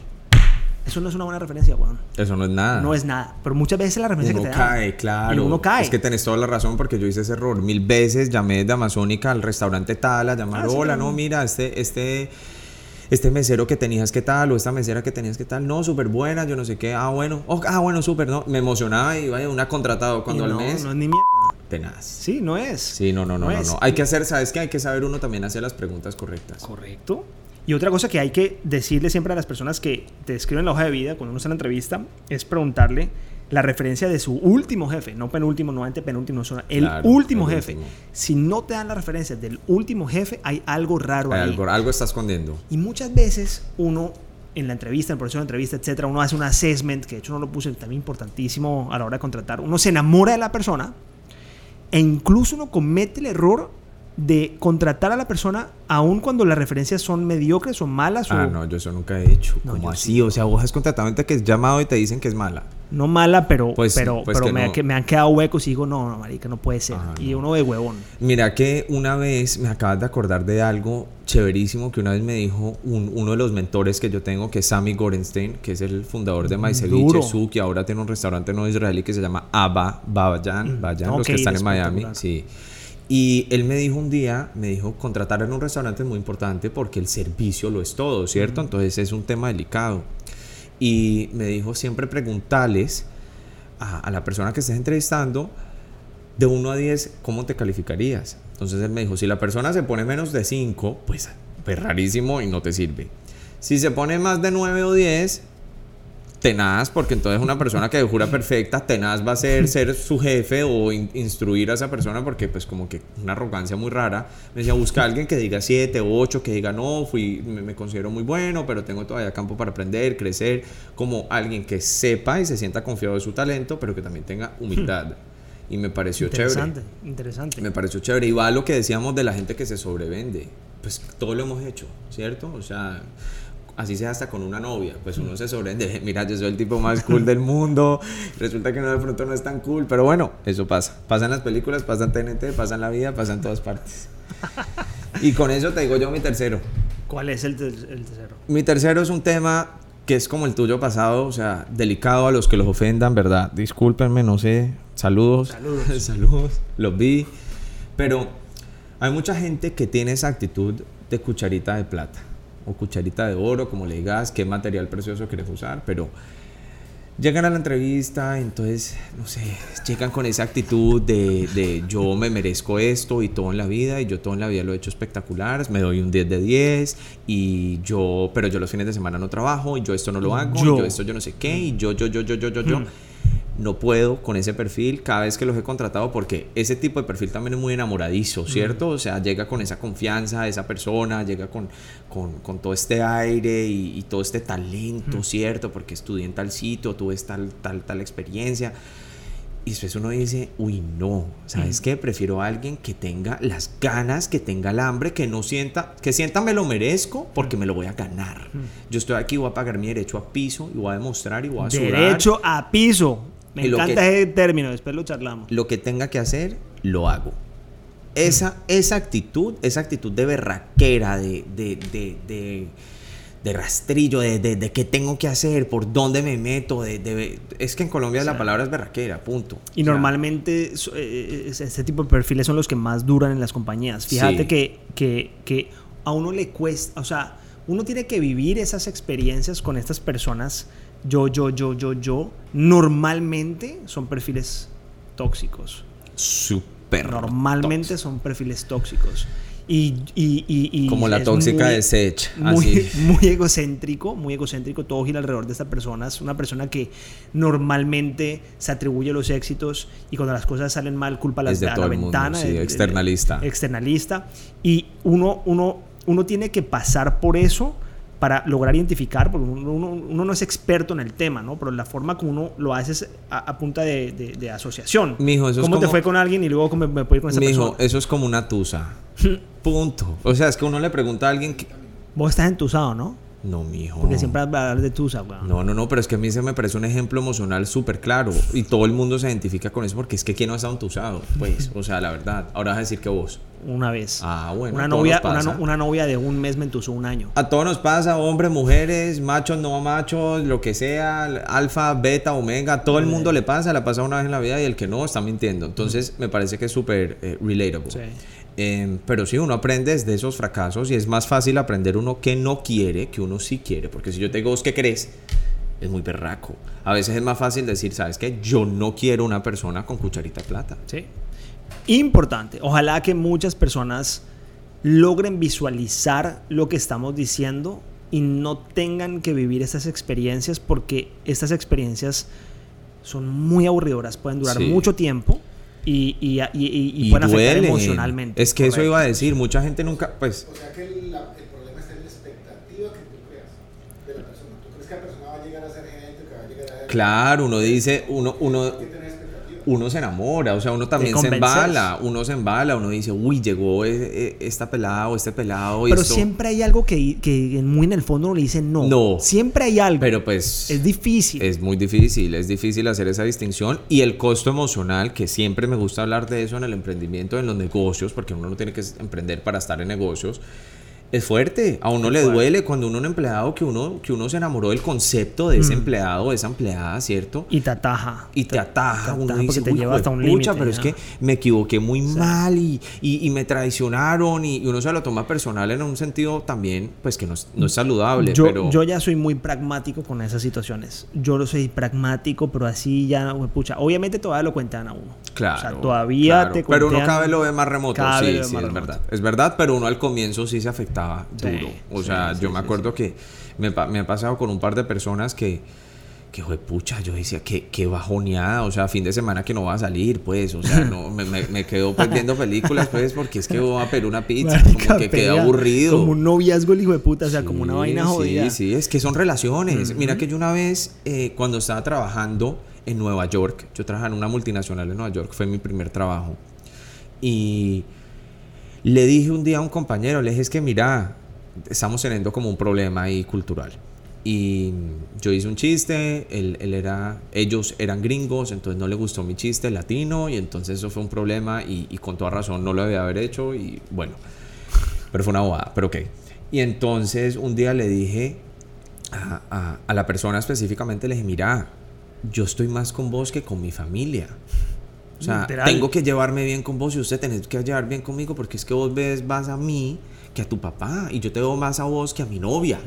Eso no es una buena referencia, weón. Eso no es nada. No es nada. Pero muchas veces la referencia uno que te cae, claro. uno cae. Es que tenés toda la razón porque yo hice ese error. Mil veces llamé de Amazónica al restaurante tal a llamar, ah, hola, no, mira, este, este este mesero que tenías que tal o esta mesera que tenías que tal, no, súper buena, yo no sé qué, ah, bueno, ah, bueno, súper, no, me emocionaba y vaya, una contratado cuando al mes. No es ni mierda. Tenaz. Sí, no es. Sí, no, no, no, no, no, Hay que hacer, ¿sabes qué? Hay que saber uno también hacer las preguntas correctas. Correcto. Y otra cosa que hay que decirle siempre a las personas que te escriben la hoja de vida cuando uno está en la entrevista es preguntarle la referencia de su último jefe, no penúltimo, no antepenúltimo, el último jefe. Si no te dan la referencia del último jefe, hay algo raro ahí. Algo, algo está escondiendo. Y muchas veces uno en la entrevista, en el proceso de entrevista, etcétera, uno hace un assessment, que de hecho no lo puse también importantísimo a la hora de contratar. Uno se enamora de la persona e incluso uno comete el error de contratar a la persona aun cuando las referencias son mediocres o malas. Ah, no, yo eso nunca he hecho. ¿Cómo así? O sea, vos has contratado gente que es llamado y te dicen que es mala no mala, pero, pues, pero, pues pero me, me, han quedado huecos y digo, no, no, marica, no puede ser. y uno de huevón. Mira que una vez me acabas de acordar de algo chéverísimo que una vez me dijo uno de los mentores que yo tengo, que es Sammy Gorenstein, que es el fundador de Maiceviche Su, que ahora tiene un restaurante no israelí que se llama Abba Bayan, Bayan los que están en Miami. Sí. Y él me dijo un día, me dijo, contratar en un restaurante es muy importante porque el servicio lo es todo, ¿cierto? Entonces es un tema delicado y me dijo siempre preguntarles a, la persona que estés entrevistando de 1 a 10 cómo te calificarías. Entonces él me dijo, si la persona se pone menos de 5, pues es rarísimo y no te sirve. Si se pone más de 9 o 10, tenaz, porque entonces una persona que jura perfecta, tenaz va a ser ser su jefe o instruir a esa persona, porque pues como que una arrogancia muy rara. Me decía, busca a alguien que diga 7 o 8, que diga, no, fui, me, considero muy bueno, pero tengo todavía campo para aprender, crecer, como alguien que sepa y se sienta confiado de su talento, pero que también tenga humildad. Y me pareció interesante, chévere. Interesante. Me pareció chévere. Y va a lo que decíamos de la gente que se sobrevende. Pues todo lo hemos hecho, ¿cierto? O sea, así sea hasta con una novia, pues uno se sobrevende. Mira, yo soy el tipo más cool del mundo. Resulta que uno de pronto no es tan cool. Pero bueno, eso pasa. Pasa en las películas, pasa en TNT, pasa en la vida, pasa en todas partes. Y con eso te digo yo mi tercero. ¿Cuál es el, el tercero? Mi tercero es un tema que es como el tuyo pasado, o sea, delicado a los que los ofendan, ¿verdad? Discúlpenme, no sé. Saludos. Saludos. Saludos. Los vi. Pero hay mucha gente que tiene esa actitud de cucharita de plata o cucharita de oro, como le digas, qué material precioso quieres usar, pero llegan a la entrevista, entonces, no sé, llegan con esa actitud de, de, yo me merezco esto y todo en la vida, y yo todo en la vida lo he hecho espectacular, me doy un 10 de 10, y yo, pero yo los fines de semana no trabajo, y yo esto no lo hago, yo, y yo esto yo no sé qué, y yo, yo, yo, yo, yo, yo, yo. No puedo con ese perfil cada vez que los he contratado porque ese tipo de perfil también es muy enamoradizo, ¿cierto? O sea, llega con esa confianza de esa persona, llega con, con, con todo este aire y, y todo este talento, ¿cierto? Porque estudié en tal sitio, tuve tal, tal, tal experiencia. Y después uno dice, uy, no, ¿sabes qué? Prefiero a alguien que tenga las ganas, que tenga el hambre, que no sienta, que sienta me lo merezco porque me lo voy a ganar. Yo estoy aquí, voy a pagar mi derecho a piso y voy a demostrar y voy a sudar. Derecho a piso. Me y encanta que, ese término, después lo charlamos. Lo que tenga que hacer, lo hago. Esa, esa actitud, esa actitud de berraquera, de, de, de, de de rastrillo, de, de, de, qué tengo que hacer, por dónde me meto. Es que en Colombia o sea, la palabra es berraquera, punto. Y o sea, normalmente eh, este tipo de perfiles son los que más duran en las compañías. Fíjate sí. que, que, que a uno le cuesta, o sea, uno tiene que vivir esas experiencias con estas personas. Yo, yo, yo, yo, yo. Normalmente son perfiles tóxicos. Súper. Normalmente tóxico. son perfiles tóxicos. Y, y, y, y, como la tóxica muy, de Sech muy, muy, egocéntrico muy egocéntrico todo gira alrededor de esta persona es una persona que normalmente se atribuye los éxitos y cuando las cosas salen mal culpa las, a la ventana sí, externalista externalista y uno uno uno tiene que pasar por eso para lograr identificar, porque uno, uno, uno, no es experto en el tema, ¿no? Pero la forma como uno lo hace es a, a punta de, de, de, asociación. Mijo, eso ¿Cómo es te fue con alguien y luego me, me puedo ir con esa mijo, persona? eso es como una tusa. Punto. O sea, es que uno le pregunta a alguien que... Vos estás entusado, ¿no? No, mijo. Porque siempre vas a hablar de tusa, weón. No, no, no, pero es que a mí se me parece un ejemplo emocional súper claro. Y todo el mundo se identifica con eso porque es que ¿quién no ha estado entusado? Pues, o sea, la verdad. Ahora vas a decir que vos. Una vez. Ah, bueno. Una novia, una, no, una, novia de un mes me entusó un año. A todos nos pasa, hombres, mujeres, machos, no machos, lo que sea, alfa, beta, omega, todo el mundo le pasa, la pasa una vez en la vida y el que no está mintiendo. Entonces, me parece que es súper eh, relatable. Sí. Eh, pero sí, uno aprende de esos fracasos y es más fácil aprender uno que no quiere que uno sí quiere. Porque si yo te digo, ¿vos qué crees? Es muy berraco. A veces es más fácil decir, ¿sabes qué? Yo no quiero una persona con cucharita de plata. Sí. Importante. Ojalá que muchas personas logren visualizar lo que estamos diciendo y no tengan que vivir estas experiencias porque estas experiencias son muy aburridoras, pueden durar sí. mucho tiempo y, y, y, y pueden duele. afectar emocionalmente. Es que Correcto. eso iba a decir, mucha gente nunca, pues... O sea que el, la, el, problema está en la expectativa que tú creas de la persona. ¿Tú crees que la persona va a llegar a ser gente, que va a llegar a... Claro, uno dice, uno... uno uno se enamora, o sea, uno también se embala, uno se embala, uno dice, uy, llegó esta pelada o este pelado. Pero esto... siempre hay algo que, que, muy en el fondo uno le dice no. No. Siempre hay algo. Pero pues. Es difícil. Es muy difícil, es difícil hacer esa distinción. Y el costo emocional, que siempre me gusta hablar de eso en el emprendimiento, en los negocios, porque uno no tiene que emprender para estar en negocios es fuerte. A uno es le fuerte. duele cuando uno es un empleado que uno, que uno se enamoró del concepto de ese mm. empleado, de esa empleada, ¿cierto? Y te ataja. Y te ataja. Te uno ataja dice, te lleva hasta un límite. pero es que me equivoqué muy sí. mal y, y, y, me traicionaron y, uno se lo toma personal en un sentido también, pues que no es, no es saludable. Yo, pero... yo ya soy muy pragmático con esas situaciones. Yo lo soy pragmático, pero así ya, pucha. Obviamente todavía lo cuentan a uno. Claro. O sea, todavía claro. te Pero uno cada vez lo ve más remoto. Cada sí, vez sí, es remoto. verdad. Es verdad, pero uno al comienzo sí se afectaba duro. Sí. O sea, Sí, yo me acuerdo que me, me ha pasado con un par de personas que, que fue pucha, yo decía, qué, qué bajoneada, o sea, fin de semana que no va a salir, pues, o sea, no, me, me, me quedo pues viendo películas, pues, porque es que voy a pedir una pizza, Marica, como que queda aburrido. Como un noviazgo el hijo de puta, o sea, como una vaina jodida. Sí, sí, es que son relaciones. Mira que yo una vez, eh, cuando estaba trabajando en Nueva York. Yo trabajaba en una multinacional en Nueva York, fue mi primer trabajo. Y le dije un día a un compañero, le dije, es que mira, estamos teniendo como un problema ahí cultural. Y yo hice un chiste, él, él, era, ellos eran gringos, entonces no le gustó mi chiste latino y entonces eso fue un problema y, y con toda razón no lo debía haber hecho y bueno, pero fue una bobada, pero ok. Y entonces un día le dije a, a, a la persona específicamente, le dije, mira, yo estoy más con vos que con mi familia. O sea, Literal. tengo que llevarme bien con vos y usted tenés que llevar bien conmigo porque es que vos ves más a mí que a tu papá y yo te veo más a vos que a mi novia.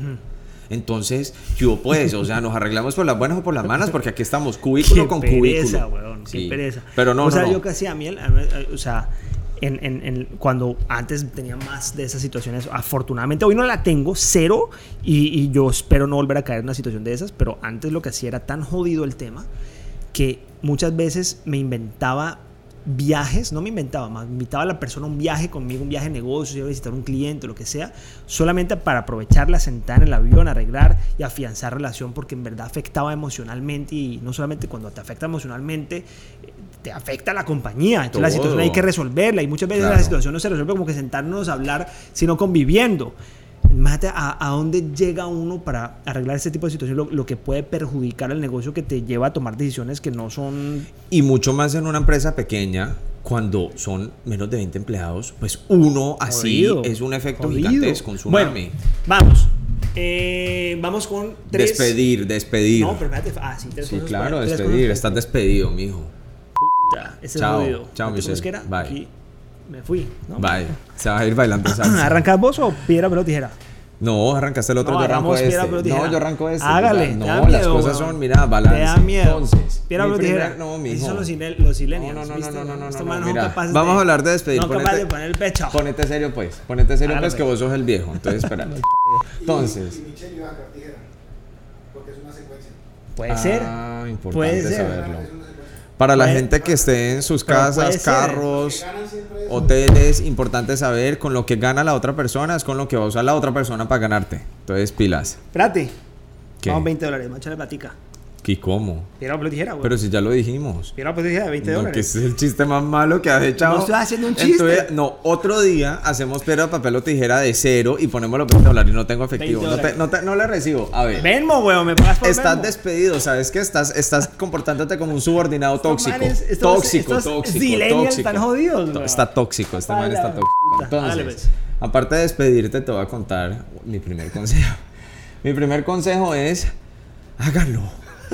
Entonces, yo pues, o sea, nos arreglamos por las buenas o por las malas porque aquí estamos cubículo Qué con pereza, cubículo. weón, qué Sí. pereza. Pero no, o sea, no, no. yo casi a mí, el- a mí, o sea, en, en- en- cuando antes tenía más de esas situaciones, afortunadamente hoy no la tengo, cero, y, y yo espero no volver a caer en una situación de esas, pero antes lo que hacía era tan jodido el tema que muchas veces me inventaba viajes, no me inventaba, más invitaba a la persona a un viaje conmigo, un viaje de negocios, iba a visitar un cliente, lo que sea, solamente para aprovecharla, sentar en el avión, arreglar y afianzar relación, porque en verdad afectaba emocionalmente y no solamente cuando te afecta emocionalmente, te afecta la compañía. Entonces la situación hay que resolverla y muchas veces Claro. la situación no se resuelve como que sentarnos a hablar, sino conviviendo. Imagínate a, a dónde llega uno para arreglar este tipo de situación, lo, lo que puede perjudicar al negocio que te lleva a tomar decisiones que no son Y mucho más en una empresa pequeña, cuando son menos de 20 empleados, pues uno así Jodido, es un efecto jodido. gigantesco, un Bueno, vamos. Eh, vamos con tres. Despedir, despedir. No, pero espérate. Ah, sí, tres sí, cosas claro, para- despedir. cosas Estás despedido, mijo. Para- Ese Chao, es jodido. chao, ¿No Michelle. qué era? Bye. Aquí me fui. ¿no? Bye. Se va a ir bailando salsa. ¿Arrancas vos o piedra, papel o tijera? No, arrancaste el otro, No, yo arranco piedra, este. papel o tijera. No, yo arranco este. Hágale, No, da las miedo, cosas son, mira, balance. Te da miedo. Entonces, Piedra, mi papel o tijera. No, Esos mijo. son los, los silenials, No, no, no, ¿viste? no, no, no, no, son mira, vamos de- a hablar de despedir, No ponete- de poner el pecho. Ponete serio, pues. Ponete serio, Hágale, pues, que vos sos el viejo. Entonces, espera. Entonces. Y Michelle iba a tijera. Porque es una secuencia. Puede ser. Ah, importante Puede ser. saberlo. Para la gente que esté en sus casas, carros, hoteles, importante saber con lo que gana la otra persona es con lo que va a usar la otra persona para ganarte. Entonces, pilas. Espérate. ¿Qué? Vamos 20 dólares, manchale platica. ¿Y cómo? Piedra, papel o tijera, güey. Pero si ya lo dijimos. Piedra, papel o tijera de 20 No, que dólares. ese es el chiste más malo que has echado. No estoy haciendo un chiste. No, otro día hacemos piedra, papel o tijera de cero y ponemos los 20 dólares y no tengo efectivo. 20 No, te, dólares. no, te- no le recibo. A ver. Venmo, weón, me pagas por Estás Venmo. despedido, ¿sabes que Estás, estás comportándote como un subordinado tóxico. manes, estos- tóxico, estos tóxico, tóxico. están jodidos, weón. Está tóxico, este man está la tóxico. Dale, Entonces, pues. aparte de despedirte, te voy a contar mi primer consejo. Mi primer consejo es,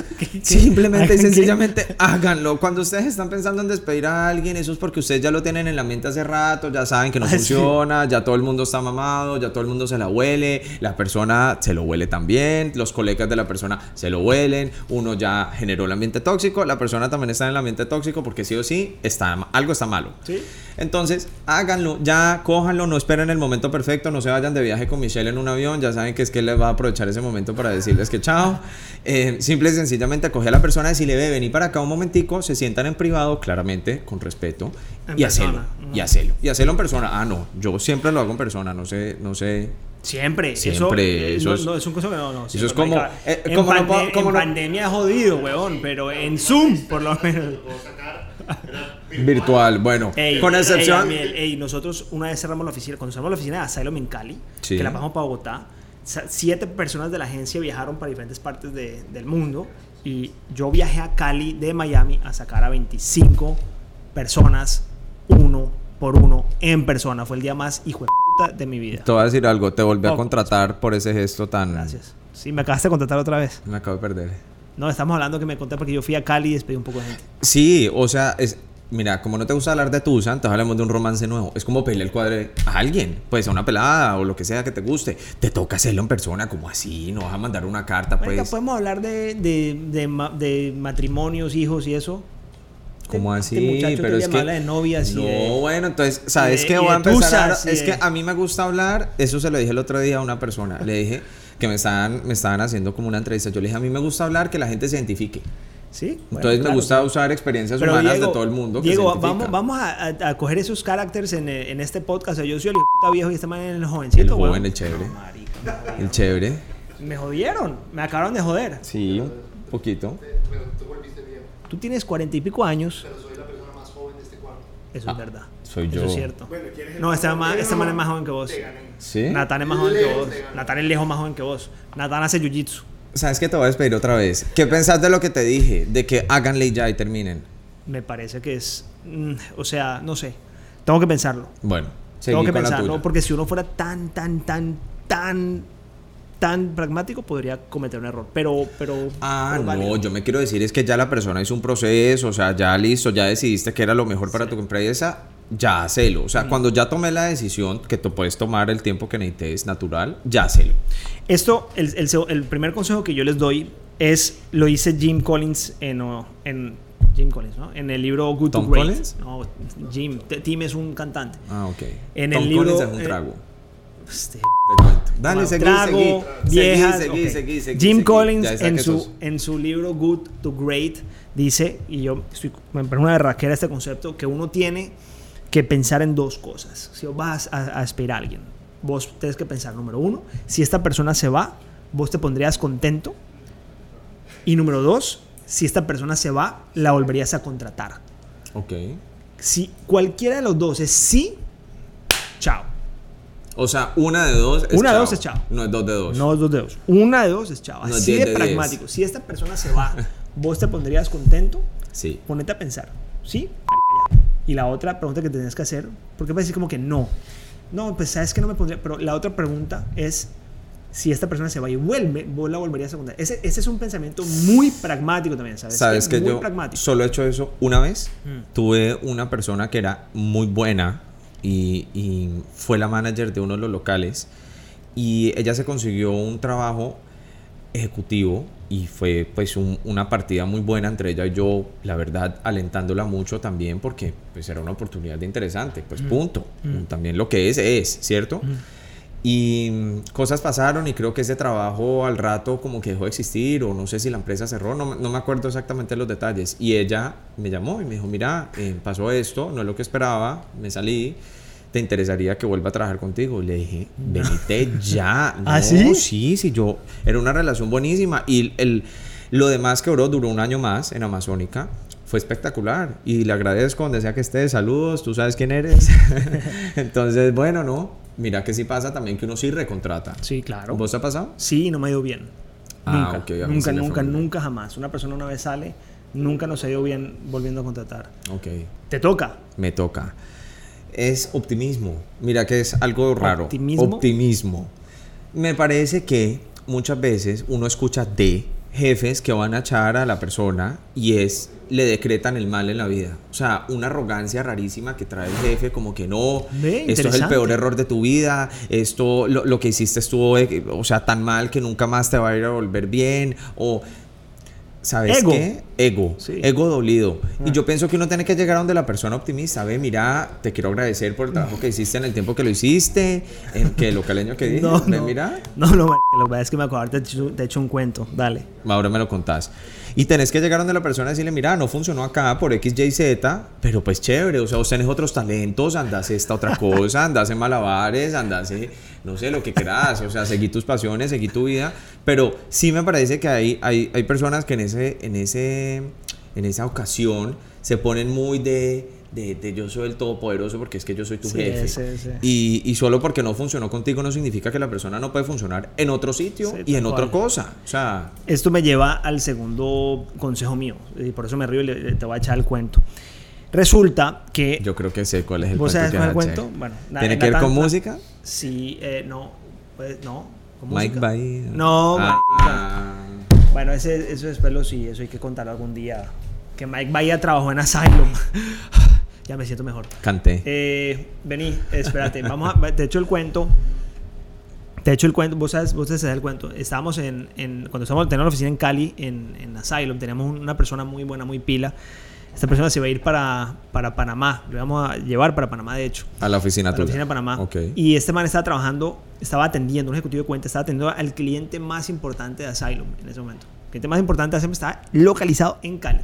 Simplemente y ¿Hagan qué? sencillamente háganlo. Cuando ustedes están pensando en despedir a alguien, eso es porque ustedes ya lo tienen en la mente hace rato, ya saben que no Ah, sí. funciona, ya todo el mundo está mamado, ya todo el mundo se la huele, la persona se lo huele también, los colegas de la persona se lo huelen, uno ya generó el ambiente tóxico, la persona también está en el ambiente tóxico porque sí o sí está, algo está malo. Sí. Entonces, háganlo, ya cójanlo, no esperen el momento perfecto, no se vayan de viaje con Michelle en un avión, ya saben que es que él les va a aprovechar ese momento para decirles que chao. Eh, simple y sencillamente coge a la persona, decirle, ve, vení para acá un momentico, se sientan en privado, claramente, con respeto, En y persona. y hacelo, y hacelo en persona. Ah, no, yo siempre lo hago en persona, no sé, no sé. Siempre. Siempre, Eso, eso no, es- no, es un consejo que no, no. es siempre, como- eh, en como no pande- puedo- como en no- pandemia es jodido, weón, pero en Zoom, por lo menos. Virtual, bueno, Ey, con ey, excepción... Amiel, ey, nosotros una vez cerramos la oficina, cuando cerramos la oficina de Asylum en Cali, Sí. que la pasamos para Bogotá, siete personas de la agencia viajaron para diferentes partes de- del mundo y yo viajé a Cali de Miami a sacar a 25 personas, uno por uno, en persona. Fue el día más hijo de puta de mi vida. Te voy a decir algo, te volví a contratar por ese gesto tan... Gracias. Sí, me acabaste de contratar otra vez. Me acabo de perder. No, estamos hablando que me conté porque yo fui a Cali y despedí un poco de gente. Sí, o sea, es, mira, como no te gusta hablar de Tusa, entonces hablamos de un romance nuevo. Es como pedirle el cuadre a alguien, pues a una pelada o lo que sea que te guste. Te toca hacerlo en persona, como así, no vas a mandar una carta, Marica, pues. podemos hablar de, de, de ma- de matrimonios, hijos y eso. Como Este así, muchacho pero es que de novias y no, de- bueno, entonces, ¿sabes qué? Voy a empezar a- Es que a mí me gusta hablar, eso se lo dije el otro día a una persona. Le dije que me estaban, me estaban haciendo como una entrevista. Yo le dije, a mí me gusta hablar que la gente se identifique. Sí. bueno, Entonces me claro, gusta sí. usar experiencias Pero humanas Diego, de todo el mundo. que Diego, vamos, vamos a, a- a coger esos caracteres en, eh, en este podcast. O sea, yo soy el puta viejo y este man es el jovencito. El joven, el chévere. No, marica, me jodieron. El chévere. Me jodieron. Me acabaron de joder. Sí, un poquito. Pero tú volviste viejo. Tú tienes cuarenta y pico años. Pero soy la persona más joven de este cuarto. Eso Ah, es verdad. soy Eso yo. es cierto. Bueno, ¿quieres el No, este, más man, este man es más joven que vos. ¿Sí? Natán es más joven que Lejos vos. Natán es lejos más joven que vos. Natán hace jiu-jitsu. ¿Sabes qué? Te voy a despedir otra vez. ¿Qué pensás de lo que te dije? De que háganle ya y terminen. Me parece que es. mm, o sea, no sé. Tengo que pensarlo. Bueno, Tengo que pensarlo. Porque si uno fuera tan, tan, tan, tan, tan pragmático, podría cometer un error. Pero, pero. Ah, pero no, válido. yo me quiero decir es que ya la persona hizo un proceso, o sea, ya listo, ya decidiste que era lo mejor para tu empresa, ya hacelo. O sea, Mm. cuando ya tomé la decisión, que tú puedes tomar el tiempo que necesites natural, ya hacelo. Esto, el, el el primer consejo que yo les doy es, lo dice Jim Collins en, en Jim Collins, ¿no? En el libro Good ¿Tom to Great. Collins? No, Jim. Tim es un cantante. Ah, ok. En Tom el libro, Collins es un eh, trago. Este, Te. Dale, seguí, trago, seguí. viejas. Seguí, seguí, ok. seguí, seguí, Jim. Collins en su, en su libro Good to Great dice, y yo estoy, me parece una berraquera este concepto, que uno tiene que pensar en dos cosas. Si vas a, a esperar a alguien, vos tienes que pensar, número uno, si esta persona se va, vos te pondrías contento. Y número dos, si esta persona se va, la volverías a contratar. Ok. Si cualquiera de los dos es sí, chao. O sea, una de dos es Una de chao. dos es chao. No es dos de dos. No dos dedos. Una de dos es chao. No, Así diez de de pragmático. diez. Si esta persona se va, vos te pondrías contento, Sí. ponete a pensar. ¿Sí? Y la otra pregunta que tienes que hacer, porque puedes decir como que no. No, pues sabes que no me pondría. Pero la otra pregunta es: si esta persona se va y vuelve, vos la volverías a contar. Ese, ese es un pensamiento muy pragmático también, ¿sabes? Sabes que muy yo pragmático. solo he hecho eso una vez. Mm. Tuve una persona que era muy buena y, y fue la manager de uno de los locales. Y ella se consiguió un trabajo ejecutivo y fue pues un- una partida muy buena entre ella y yo, la verdad, alentándola mucho también porque pues era una oportunidad de interesante, pues punto. También lo que es, es, ¿cierto? Y mm, cosas pasaron y creo que ese trabajo al rato como que dejó de existir o no sé si la empresa cerró, no, no me acuerdo exactamente los detalles. Y ella me llamó y me dijo, mira, eh, pasó esto, no es lo que esperaba, me salí, ¿te interesaría que vuelva a trabajar contigo? Y le dije, venite ya. No, ¿Ah, sí? Sí, sí, yo, era una relación buenísima y el, lo demás que duró, duró un año más en Amazónica. Fue espectacular y le agradezco donde sea que estés. Saludos, tú sabes quién eres. Entonces, bueno, no. Mira que sí pasa también que uno sí recontrata. Sí, claro. ¿Vos te ha pasado? Sí, no me ha ido bien. Ah, nunca, ok, a mí nunca, nunca, nunca jamás. Una persona una vez sale, nunca nos ha ido bien volviendo a contratar. Ok, Te toca. me toca. Es optimismo. Mira que es algo raro. ¿Optimismo? Optimismo. Me parece que muchas veces uno escucha de jefes que van a echar a la persona y es le decretan el mal en la vida. O sea, una arrogancia rarísima que trae el jefe como que no, esto es el peor error de tu vida, esto lo, lo que hiciste estuvo eh, o sea, tan mal que nunca más te va a ir a volver bien o ¿Sabes Ego. qué? Ego. Sí. Ego dolido. Ah. Y yo pienso que uno tiene que llegar a donde la persona optimista. Ve, mira, te quiero agradecer por el trabajo que hiciste en el tiempo que lo hiciste. En que localeño que dije. No, Ve, no. mira. No, lo que es que me acuerdo, te he hecho, te he hecho un cuento. Dale. Ahora me lo contás. Y tenés que llegar donde la persona y decirle, mira, no funcionó acá por X, Y, Z, pero pues chévere, o sea, vos tenés otros talentos, andás esta otra cosa, andás en malabares, andás en, no sé, lo que quieras, o sea, seguí tus pasiones, seguí tu vida, pero sí me parece que hay, hay, hay personas que en, ese, en, ese, en esa ocasión se ponen muy de, de, de yo soy el todopoderoso porque es que yo soy tu Sí, jefe. sí, sí. Y, y solo porque no funcionó contigo no significa que la persona no puede funcionar en otro sitio y en tal otra cual. cosa. O sea, Esto me lleva al segundo consejo mío. Y por eso me río y le- te voy a echar el cuento. Resulta que. Yo creo que sé cuál es el ¿Vos cuento. sabes cuál es el cuento? Bueno, na- ¿Tiene en que ver con música? Sí, eh, no. Pues, no. ¿Con Mike? Bahía. No, Ah. Bueno, ese, eso después lo sí, eso hay que contarlo algún día. Que Mike Bahía trabajó en Asylum. ya me siento mejor. canté. Eh, vení, espérate, vamos a, te echo el cuento. Te echo el cuento, vos sabes, vos te sabes el cuento. Estábamos en, en cuando estábamos teníamos la oficina en Cali, en, en Asylum, teníamos una persona muy buena, muy pila. Esta persona se iba a ir para, para Panamá, lo íbamos a llevar para Panamá, de hecho. a la oficina A la oficina de Panamá. Ok. Y este man estaba trabajando, estaba atendiendo, un ejecutivo de cuenta, estaba atendiendo al cliente más importante de Asylum en ese momento. El cliente más importante de estaba localizado en Cali.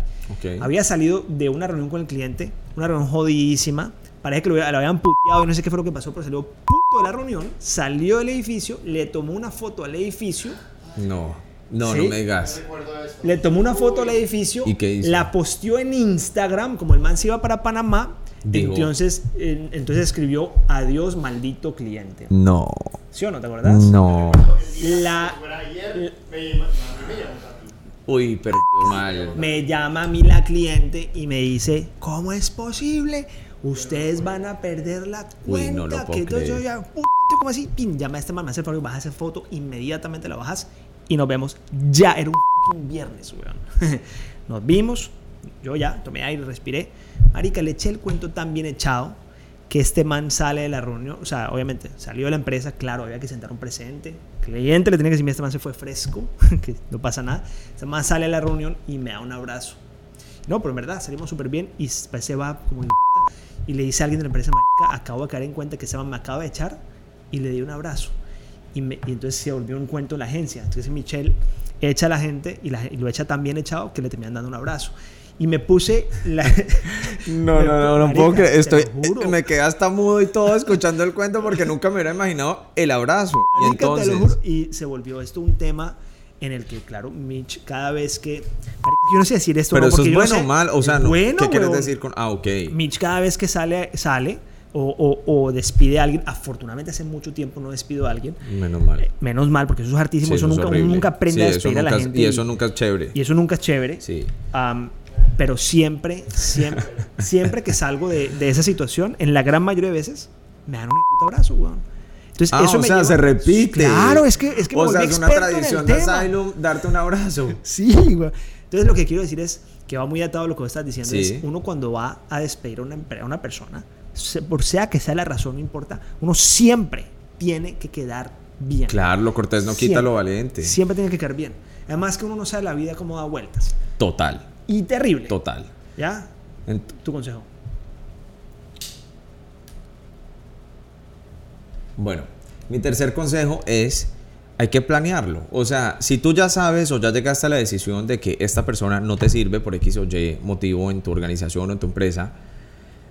Había salido de una reunión con el cliente, una reunión jodidísima. Parece que lo, lo habían puteado y no sé qué fue lo que pasó, pero salió puto de la reunión, salió del edificio, le tomó una foto al edificio No. No, no me digas. Le tomó una foto al edificio, ¿Y qué hizo? la posteó en Instagram, como el man se iba para Panamá. Entonces, entonces escribió adiós maldito cliente. No. ¿Sí o no te acuerdas? No. La, Uy, pero mal. Me llama a mí la cliente y me dice, ¿cómo es posible? Ustedes van a perder la cuenta. Uy, no lo puedo que entonces yo creer. ya, ¿cómo así? Pin, llama a este man, me hace el favor, baja esa foto, inmediatamente la bajas y nos vemos. Ya, era un viernes, weón. nos vimos, yo ya tomé aire, respiré. Marica, le eché el cuento tan bien echado que este man sale de la reunión, o sea, obviamente salió de la empresa, claro, había que sentar un presente. Cliente le tenía que decir, "Mira, este man se fue fresco, que no pasa nada. Este man sale de la reunión y me da un abrazo. No, pero en verdad, salimos súper bien y después se va como en y le dice a alguien de la empresa, marica, acabo de caer en cuenta que ese man me acaba de echar y le di un abrazo. Y, me- y entonces se volvió un cuento en la agencia. Entonces Michelle echa a la gente y, la- y lo echa tan bien echado que le terminan dando un abrazo. Y me puse la... No, no, no, no puedo creer. Estoy, juro. me quedé hasta mudo y todo escuchando el cuento porque nunca me hubiera imaginado el abrazo. Y Marica, te lo entonces, juro. Y se volvió esto un tema en el que, claro, Mitch, cada vez que. Marica, yo no sé decir esto, pero no, eso es bueno o sé. mal, o sea, no, bueno, ¿qué quieres decir con ah, ok? Mitch, cada vez que sale, sale o, o- o despide a alguien, afortunadamente hace mucho tiempo no despido a alguien. Menos mal. Menos mal, porque eso es hartísimo. Sí, eso es nunca, uno nunca aprende Sí, a despedir a la gente. Y eso nunca es chévere. y eso nunca es chévere. Sí. Am, pero siempre, siempre, siempre que salgo de, de esa situación, en la gran mayoría de veces, me dan un abrazo, weón. Entonces, Ah, eso o me sea, lleva- se repite. Claro, es que, es que me O sea, es una tradición de. Asylum darte un abrazo. Sí, güey. Entonces lo que quiero decir es que va muy atado a lo que vos estás diciendo. Sí. Es uno cuando va a despedir a una, a una persona, por sea que sea la razón, no importa, uno siempre tiene que quedar bien. Claro, lo cortés no quita lo valiente. Siempre tiene que quedar bien. Además que uno no sabe la vida cómo da vueltas. Total, Y terrible. total. ¿Ya? Tu consejo. Bueno, mi tercer consejo es, hay que planearlo. O sea, si tú ya sabes o ya llegaste a la decisión de que esta persona no te sirve por X o Y motivo en tu organización o en tu empresa,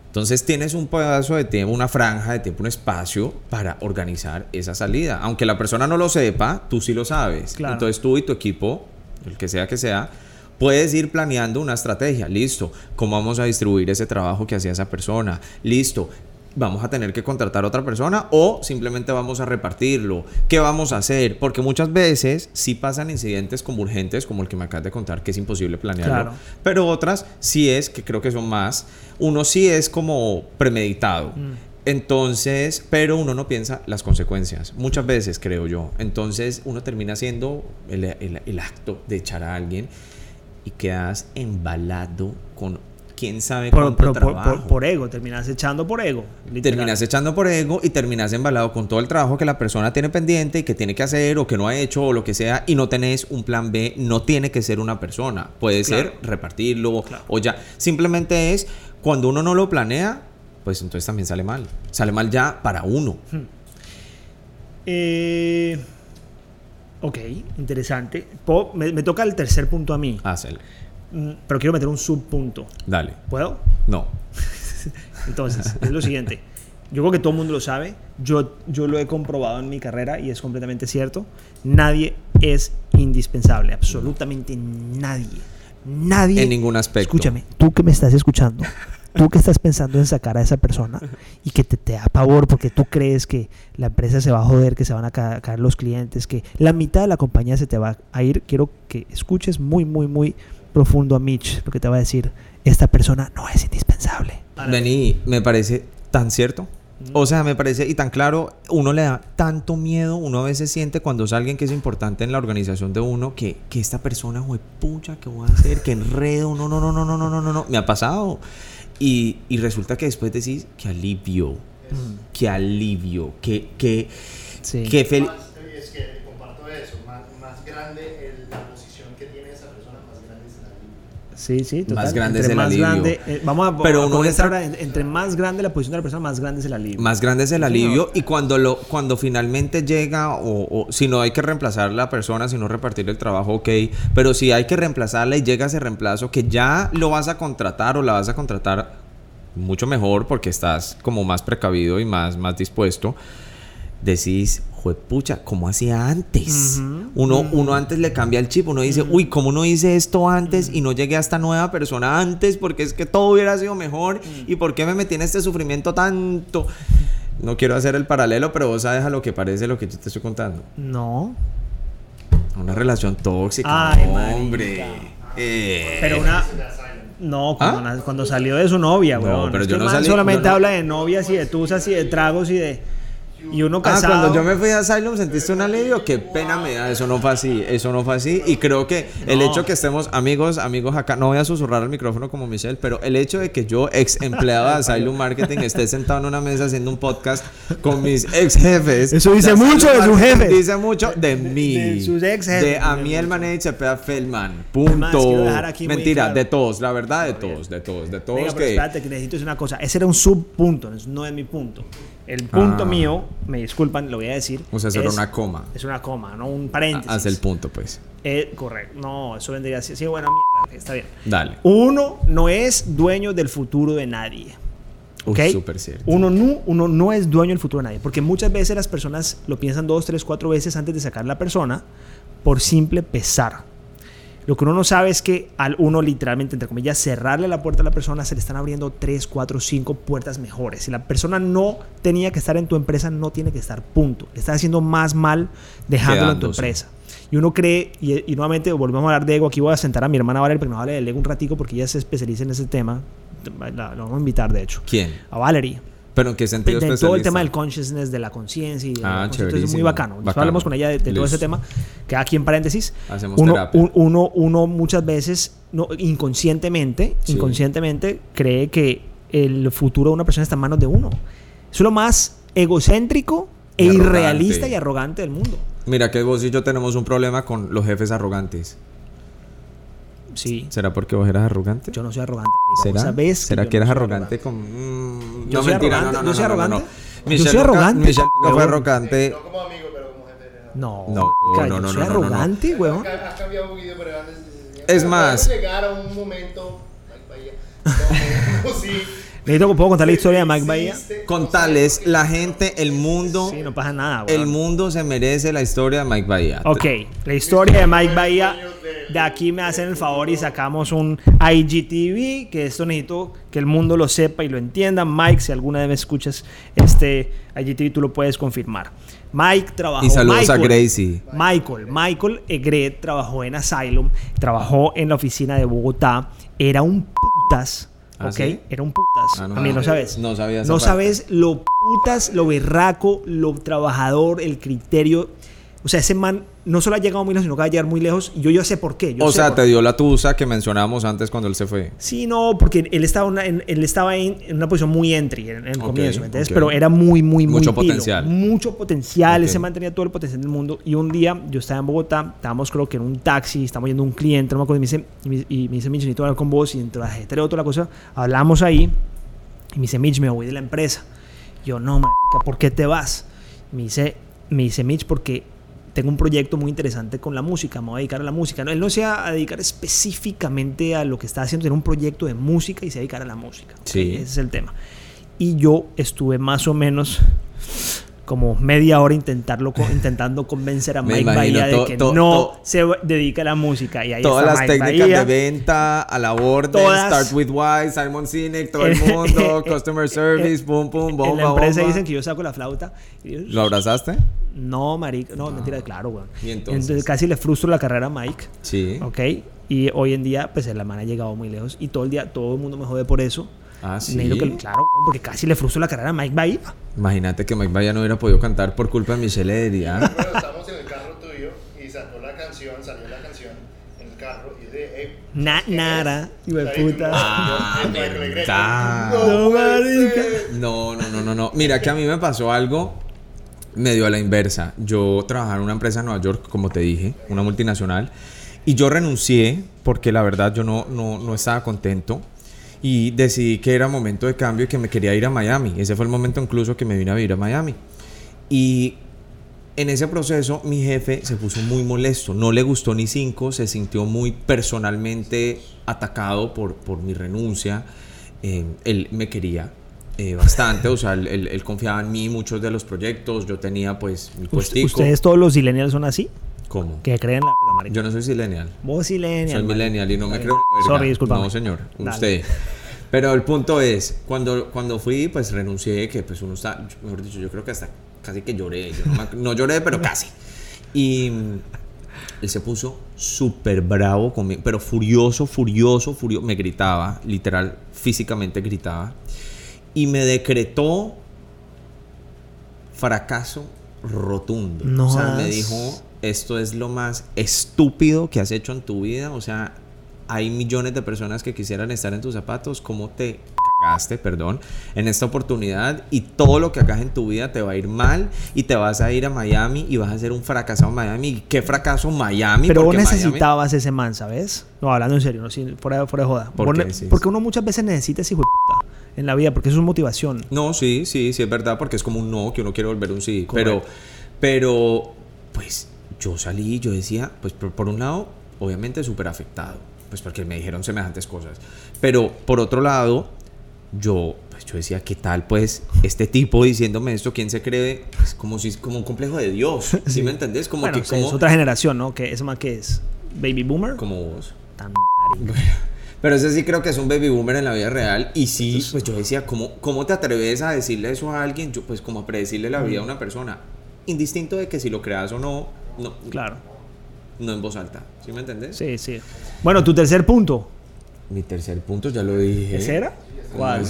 entonces tienes un pedazo de tiempo, una franja de tiempo, un espacio para organizar esa salida. Aunque la persona no lo sepa, tú sí lo sabes. Claro. Entonces tú y tu equipo, el que sea que sea, puedes ir planeando una estrategia. Listo, ¿cómo vamos a distribuir ese trabajo que hacía esa persona? Listo. Vamos a tener que contratar a otra persona o simplemente vamos a repartirlo. ¿Qué vamos a hacer? Porque muchas veces sí pasan incidentes como urgentes, como el que me acabas de contar, que es imposible planearlo. Claro. Pero otras sí es, que creo que son más, uno sí es como premeditado. Mm. Entonces, pero uno no piensa las consecuencias. Muchas veces, creo yo. Entonces, uno termina haciendo el, el- el acto de echar a alguien y quedas embalado con quién sabe Por, por, trabajo. por- por ego, terminas echando por ego. literal. Terminas echando por ego y terminas embalado con todo el trabajo que la persona tiene pendiente y que tiene que hacer o que no ha hecho o lo que sea y no tenés un plan B, no tiene que ser una persona, puede Claro. ser repartirlo Claro. o ya, simplemente es cuando uno no lo planea, pues entonces también sale mal, sale mal ya para uno. Eh, ok, interesante. Me, me toca el tercer punto a mí, Hazlo, Mm, pero quiero meter un subpunto. dale, ¿Puedo? no, Entonces, es lo siguiente. Yo creo que todo el mundo lo sabe. Yo, yo lo he comprobado en mi carrera y es completamente cierto. Nadie es indispensable. Absolutamente nadie. Nadie. En ningún aspecto. Escúchame, tú que me estás escuchando, tú que estás pensando en sacar a esa persona y que te, te da pavor porque tú crees que la empresa se va a joder, que se van a ca- caer los clientes, que la mitad de la compañía se te va a ir. Quiero que escuches muy, muy, muy profundo a Mitch, porque te va a decir, esta persona no es indispensable. Vení, me parece tan cierto. O sea, me parece y tan claro, uno le da tanto miedo, uno a veces siente cuando es alguien que es importante en la organización de uno, que, que esta persona, pucha, ¿qué voy a hacer? ¿Qué enredo? No, no, no, no, no, no, no, no, no. Me ha pasado. Y, y resulta que después decís, qué alivio, qué alivio, qué, qué, Sí. qué fel- Más, eh, es que comparto eso, más, más grande el- la posición que tiene esa persona, más grande es el alivio. Sí, sí, total. Más grande Entre es el más alivio. grande, eh, vamos a, Pero a uno entra- ahora, en- entre más grande la posición de la persona, más grande es el alivio. Más grande es el alivio y cuando lo cuando finalmente llega o, o si no hay que reemplazar la persona, si no repartir el trabajo, ok, pero si hay que reemplazarla y llega ese reemplazo que ya lo vas a contratar o la vas a contratar mucho mejor porque estás como más precavido y más, más dispuesto, decís, pucha, ¿cómo hacía antes? uno, uno antes le cambia el chip, uno dice, uy, ¿cómo no hice esto antes y no llegué a esta nueva persona antes? Porque es que todo hubiera sido mejor y ¿por qué me metí en este sufrimiento tanto? No quiero hacer el paralelo, pero vos sabes a lo que parece lo que yo te estoy contando. No. Una relación tóxica, Ay, hombre. Eh. Pero una... No, ¿Ah? cuando, salió de su novia, no, Pero yo no solamente habla de novias y de tusas y de tragos y de y uno casado. Ah, cuando yo me fui a Asylum, ¿sentiste un alivio? Qué pena me da, eso no fue así, eso no fue así. Y creo que el hecho que estemos amigos, amigos acá, no voy a susurrar al micrófono como Michelle, pero el hecho de que yo, ex empleado de Asylum Marketing, esté sentado en una mesa haciendo un podcast con mis ex jefes. Eso dice mucho de sus jefes. Dice mucho de mí. De sus ex jefes. De a mí el manager Cepeda Feldman. Punto. Mentira, de todos, la verdad, de todos, de todos, de todos. Venga, que... espérate, que necesito decir una cosa. Ese era un subpunto, no es mi punto. El punto ah. mío, me disculpan, lo voy a decir. O sea, es una coma. Es una coma, no un paréntesis. Haz el punto, pues. Eh, correcto. No, eso vendría así. Sí, bueno, mierda, está bien. Dale. Uno no es dueño del futuro de nadie. ¿Ok? Súper cierto. Uno no, uno no es dueño del futuro de nadie. Porque muchas veces las personas lo piensan dos, tres, cuatro veces antes de sacar la persona por simple pesar. Lo que uno no sabe es que al uno literalmente, entre comillas, cerrarle la puerta a la persona, se le están abriendo 3, 4, 5 puertas mejores. Si la persona no tenía que estar en tu empresa, no tiene que estar, punto. Le estás haciendo más mal dejándolo en tu empresa. Y uno cree, y, nuevamente volvemos a hablar de ego, aquí voy a sentar a mi hermana Valerie, pero no hable del ego un ratico porque ella se especializa en ese tema. La, vamos a invitar, de hecho. ¿Quién? A Valerie. ¿Pero en qué sentido de, todo el tema del consciousness, de la conciencia y ah, es muy bacano. Después hablamos con ella de, todo ese tema. Que aquí en paréntesis. Hacemos uno, terapia. uno, uno, muchas veces, no, inconscientemente, inconscientemente, cree que el futuro de una persona está en manos de uno. Es lo más egocéntrico e irrealista y arrogante del mundo. Mira que vos y yo tenemos un problema con los jefes arrogantes. Sí. ¿Será porque vos eras arrogante? Yo no soy arrogante. ¿Será? ¿Será que, eras arrogante, con.? Mm, yo no, mentira, arrogante. no, no, soy arrogante. Michelle yo soy arrogante. Michelle nunca fue arrogante. No como amigo, pero como jefe. No, no, no, no. Yo soy arrogante, weón. Has cambiado un poquito, pero antes. Es más. llegar a un momento. sí. Necesito puedo contar la historia de Mike Bahía. Contales, la gente, el mundo. Sí, no pasa nada. El mundo se merece la historia de Mike Bahía. Ok, la historia de Mike Bahía. De aquí me hacen el favor y sacamos un IGTV, que esto necesito que el mundo lo sepa y lo entienda. Mike, si alguna vez escuchas este IGTV, tú lo puedes confirmar. Mike trabajó. Y saludos a Gracie. Michael, Michael Egret trabajó en Asylum, trabajó en la oficina de Bogotá. Era un putas ¿Ah, ¿Ok? Era un putas. Ah, a mí no sabes. No sabías. No sabes lo putas, lo berraco, lo trabajador, el criterio. O sea, ese man no solo ha llegado muy lejos, sino que va a llegar muy lejos. Y yo, yo sé por qué. o sea, te dio la tusa que mencionábamos antes cuando él se fue. Sí, no, porque él estaba, en, él estaba en, una posición muy entry en, el comienzo. Pero era muy, muy, muy. Mucho potencial. Mucho potencial. Él se mantenía todo el potencial del mundo. Y un día yo estaba en Bogotá, estábamos creo que en un taxi, estábamos yendo a un cliente, no me acuerdo, y me dice, y me dice Mitch, necesito hablar con vos. Y dentro de la gente otra cosa, hablamos ahí. Y me dice, Mitch, me voy de la empresa. Yo, no, marica, ¿por qué te vas? Me dice, me dice Mitch, porque tengo un proyecto muy interesante con la música, me voy a dedicar a la música. él no se va a dedicar específicamente a lo que está haciendo, tiene un proyecto de música y se va a dedicar a la música. Sí. Ese es el tema. Y yo estuve más o menos como media hora intentarlo, intentando convencer a Mike Bahía de que no se dedica a la música. Y ahí todas las técnicas de venta, a la orden, Start with Why, Simon Sinek, todo el mundo, Customer Service, pum, pum, bomba, En la empresa dicen que yo saco la flauta. ¿Lo abrazaste? No, marica, no, mentira, claro, weón. ¿Y entonces? casi le frustro la carrera a Mike. Sí. Ok. Y hoy en día, pues la man ha llegado muy lejos y todo el día todo el mundo me jode por eso. Ah, sí. Que, claro, porque casi le frustró la carrera a Mike Bahía. Imagínate que Mike Bahía no hubiera podido cantar por culpa de Michelle Edria. Bueno, estamos en el carro tuyo y sacó la canción, salió la canción en el carro y de. Hey, Na, nada, hijo de puta. Ah, verdad. No, marica. No, no, no, no, no. Mira que a mí me pasó algo medio a la inversa. Yo trabajaba en una empresa en Nueva York, como te dije, una multinacional, y yo renuncié porque la verdad yo no, no, no estaba contento y decidí que era momento de cambio y que me quería ir a Miami. Ese fue el momento incluso que me vine a vivir a Miami. Y en ese proceso mi jefe se puso muy molesto, no le gustó ni cinco, se sintió muy personalmente atacado por, por mi renuncia. Eh, él me quería eh, bastante, o sea, él, él- él confiaba en mí, muchos de los proyectos, yo tenía pues mi puestico. ¿Ustedes todos los millennials son así? ¿Cómo? Que creen la verga, marica. Yo no soy silenial. Vos millennial. Soy marica. millennial y no me creo. verga. Sorry, disculpa. No, señor. Dale. Usted. Pero el punto es, cuando, cuando fui, pues renuncié, que pues uno está, mejor dicho, yo creo que hasta casi que lloré. Yo no, me- no lloré, pero casi. Y mm, él se puso súper bravo conmigo, pero furioso, furioso, furioso. Me gritaba, literal, físicamente gritaba. Y me decretó fracaso rotundo. No o sea, me dijo, esto es lo más estúpido que has hecho en tu vida. O sea, hay millones de personas que quisieran estar en tus zapatos. ¿Cómo te cagaste, perdón, en esta oportunidad? Y todo lo que hagas en tu vida te va a ir mal y te vas a ir a Miami y vas a ser un fracasado en Miami. ¿Y ¿Qué fracaso Miami? Pero vos Porque Miami- necesitabas ese man, ¿sabes? No, hablando en serio, no, sin- fuera, fuera de joda. ¿Por qué? porque uno muchas veces necesita ese hijo de puta en la vida, porque eso es motivación. No, sí, sí, sí es verdad, porque es como un no, que uno quiere volver un sí. Correcto. Pero, pero, pues yo salí, yo decía, pues por, por un lado, obviamente súper afectado, pues porque me dijeron semejantes cosas. Pero por otro lado, yo, pues yo decía, ¿qué tal, pues, este tipo diciéndome esto? ¿Quién se cree? Pues como si, como un complejo de Dios. ¿Sí, me entendés? Como bueno, que, como, es otra generación, ¿no? Que ese man que es baby boomer. como vos. Tan. Pero ese sí creo que es un baby boomer en la vida real. Y sí, pues yo decía, ¿cómo, ¿cómo te atreves a decirle eso a alguien? Yo, pues como a predecirle la vida a una persona. Indistinto de que si lo creas o no, no, Claro. no en voz alta. ¿Sí me entendés? Sí, sí. Bueno, tu tercer punto. Mi tercer punto ya lo dije. ¿Ese era? ¿Cómo ¿Cuál?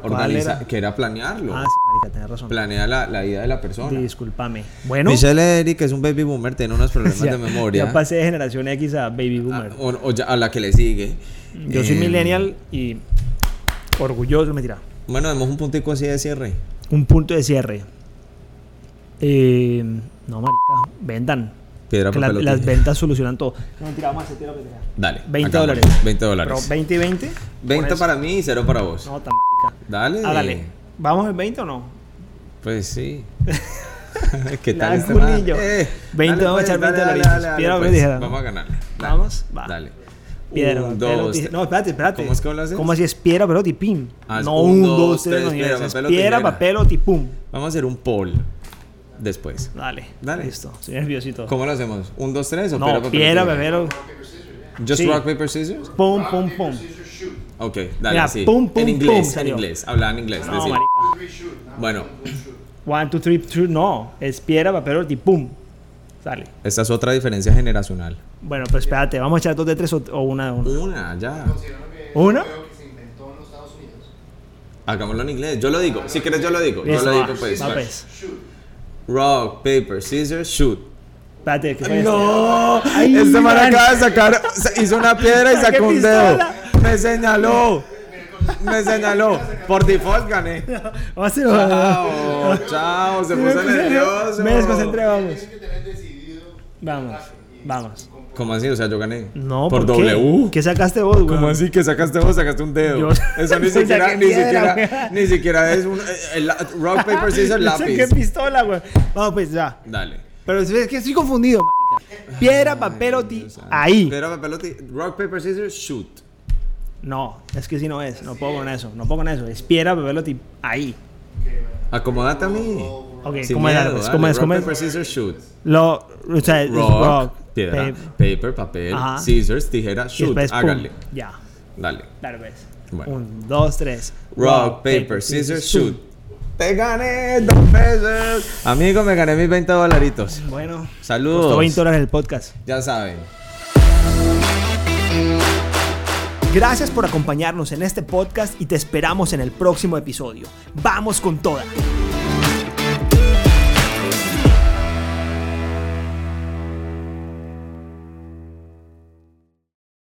¿Cuál Organiza, era? que era planearlo. Ah, sí, marica, tenés razón. Planea la, la vida de la persona. Discúlpame. Bueno, Michelle Eric es un baby boomer, tiene unos problemas ya, de memoria. ya pasé de generación X a baby Ah, boomer. o, o ya a la que le sigue. Yo soy Eh, millennial y orgulloso, mentira. Bueno, demos un puntico así de cierre. Un punto de cierre. Eh, no, marica, vendan. Piedra, Que la- papel o las ventas solucionan todo. No, mentira, vamos a hacer tiro que. Dale. 20 hagámosle. dólares. 20 Pero dólares. 20 y 20. 20 por eso- para mí y 0 para vos. No, tan marica. Dale. Hágale. ¿Vamos el 20 o no? Pues sí. ¿Qué tal este? Eh, 20, dale, vamos a pues, echar 20 dale, dale, dolaritos. dale, dale, Piedra, papel, pues. tijera. Vamos a ganar. Dale. Vamos, va. Dale. Piedra, Un, papel, dos, tijera. No, espérate, espérate. ¿Cómo es que lo haces? ¿Cómo así es piedra, papel o tipim? Ah, es no, un, dos, tres, no, piedra, papel papel o tipum. Vamos a hacer un poll después. Dale. Dale. Listo. Estoy nerviosito. ¿Cómo lo hacemos? ¿Un, dos, tres o No, piedra, papel, piedra, papel. Just Sí. rock, paper, scissors? Pum, pum, pum. Ok, dale, Mira, así. pum, pum, en inglés, pum, en inglés. Habla en inglés. No, marica. Bueno, One, two, three, two. No. Es piedra, papel o tipum. Sale. esta es otra diferencia generacional. Bueno, pero espérate. ¿Vamos a echar dos de tres o, o una de una? Una, ya. ¿Una? Hagámoslo en inglés. Yo lo digo. Si quieres, yo lo digo. Yo lo digo, pues. Va. pues. Rock, paper, scissors, shoot. Espérate, ¿qué fue? No, Ay, este man acaba de sacar, hizo una piedra y sacó un dedo. Me señaló, me señaló. Por default gané. Vamos a hacerlo. Chao, chao, se puso nervioso. Me desconcentré, vamos. Vamos, vamos. ¿Cómo así? O sea, yo gané. No, por ¿por qué? W. ¿Qué sacaste vos, güey? ¿Cómo así que sacaste vos? Sacaste un dedo. Yo- Eso ni siquiera, ni piedra, siquiera, ni siquiera es un eh, el rock paper scissors lápiz. pistola, güey. Vamos, pues ya. Dale. Pero es que estoy confundido, marica. Piedra, papel o. Ahí. Piedra, papel o Rock paper scissors shoot. No, es que si no es. No puedo con eso. No puedo con eso. Es piedra, papel o. Ahí. Acomódate a mí. Ok, Sin ¿cómo es? miedo, Pues, dale. ¿Cómo es? ¿Cómo es? paper scissors shoot. Lo, o sea, es Rock, rock. Piedra, paper, paper, papel, Ajá. scissors, tijera, shoot. después, pum. Hágale. Ya. Dale. Dale, pues. Bueno. Un, dos, tres. Rock, paper, scissors, shoot. Te gané dos pesos. Amigo, me gané mis 20 dolaritos. Bueno. Saludos. Costó 20 dólares el podcast. Ya saben. Gracias por acompañarnos en este podcast y te esperamos en el próximo episodio. ¡Vamos con toda!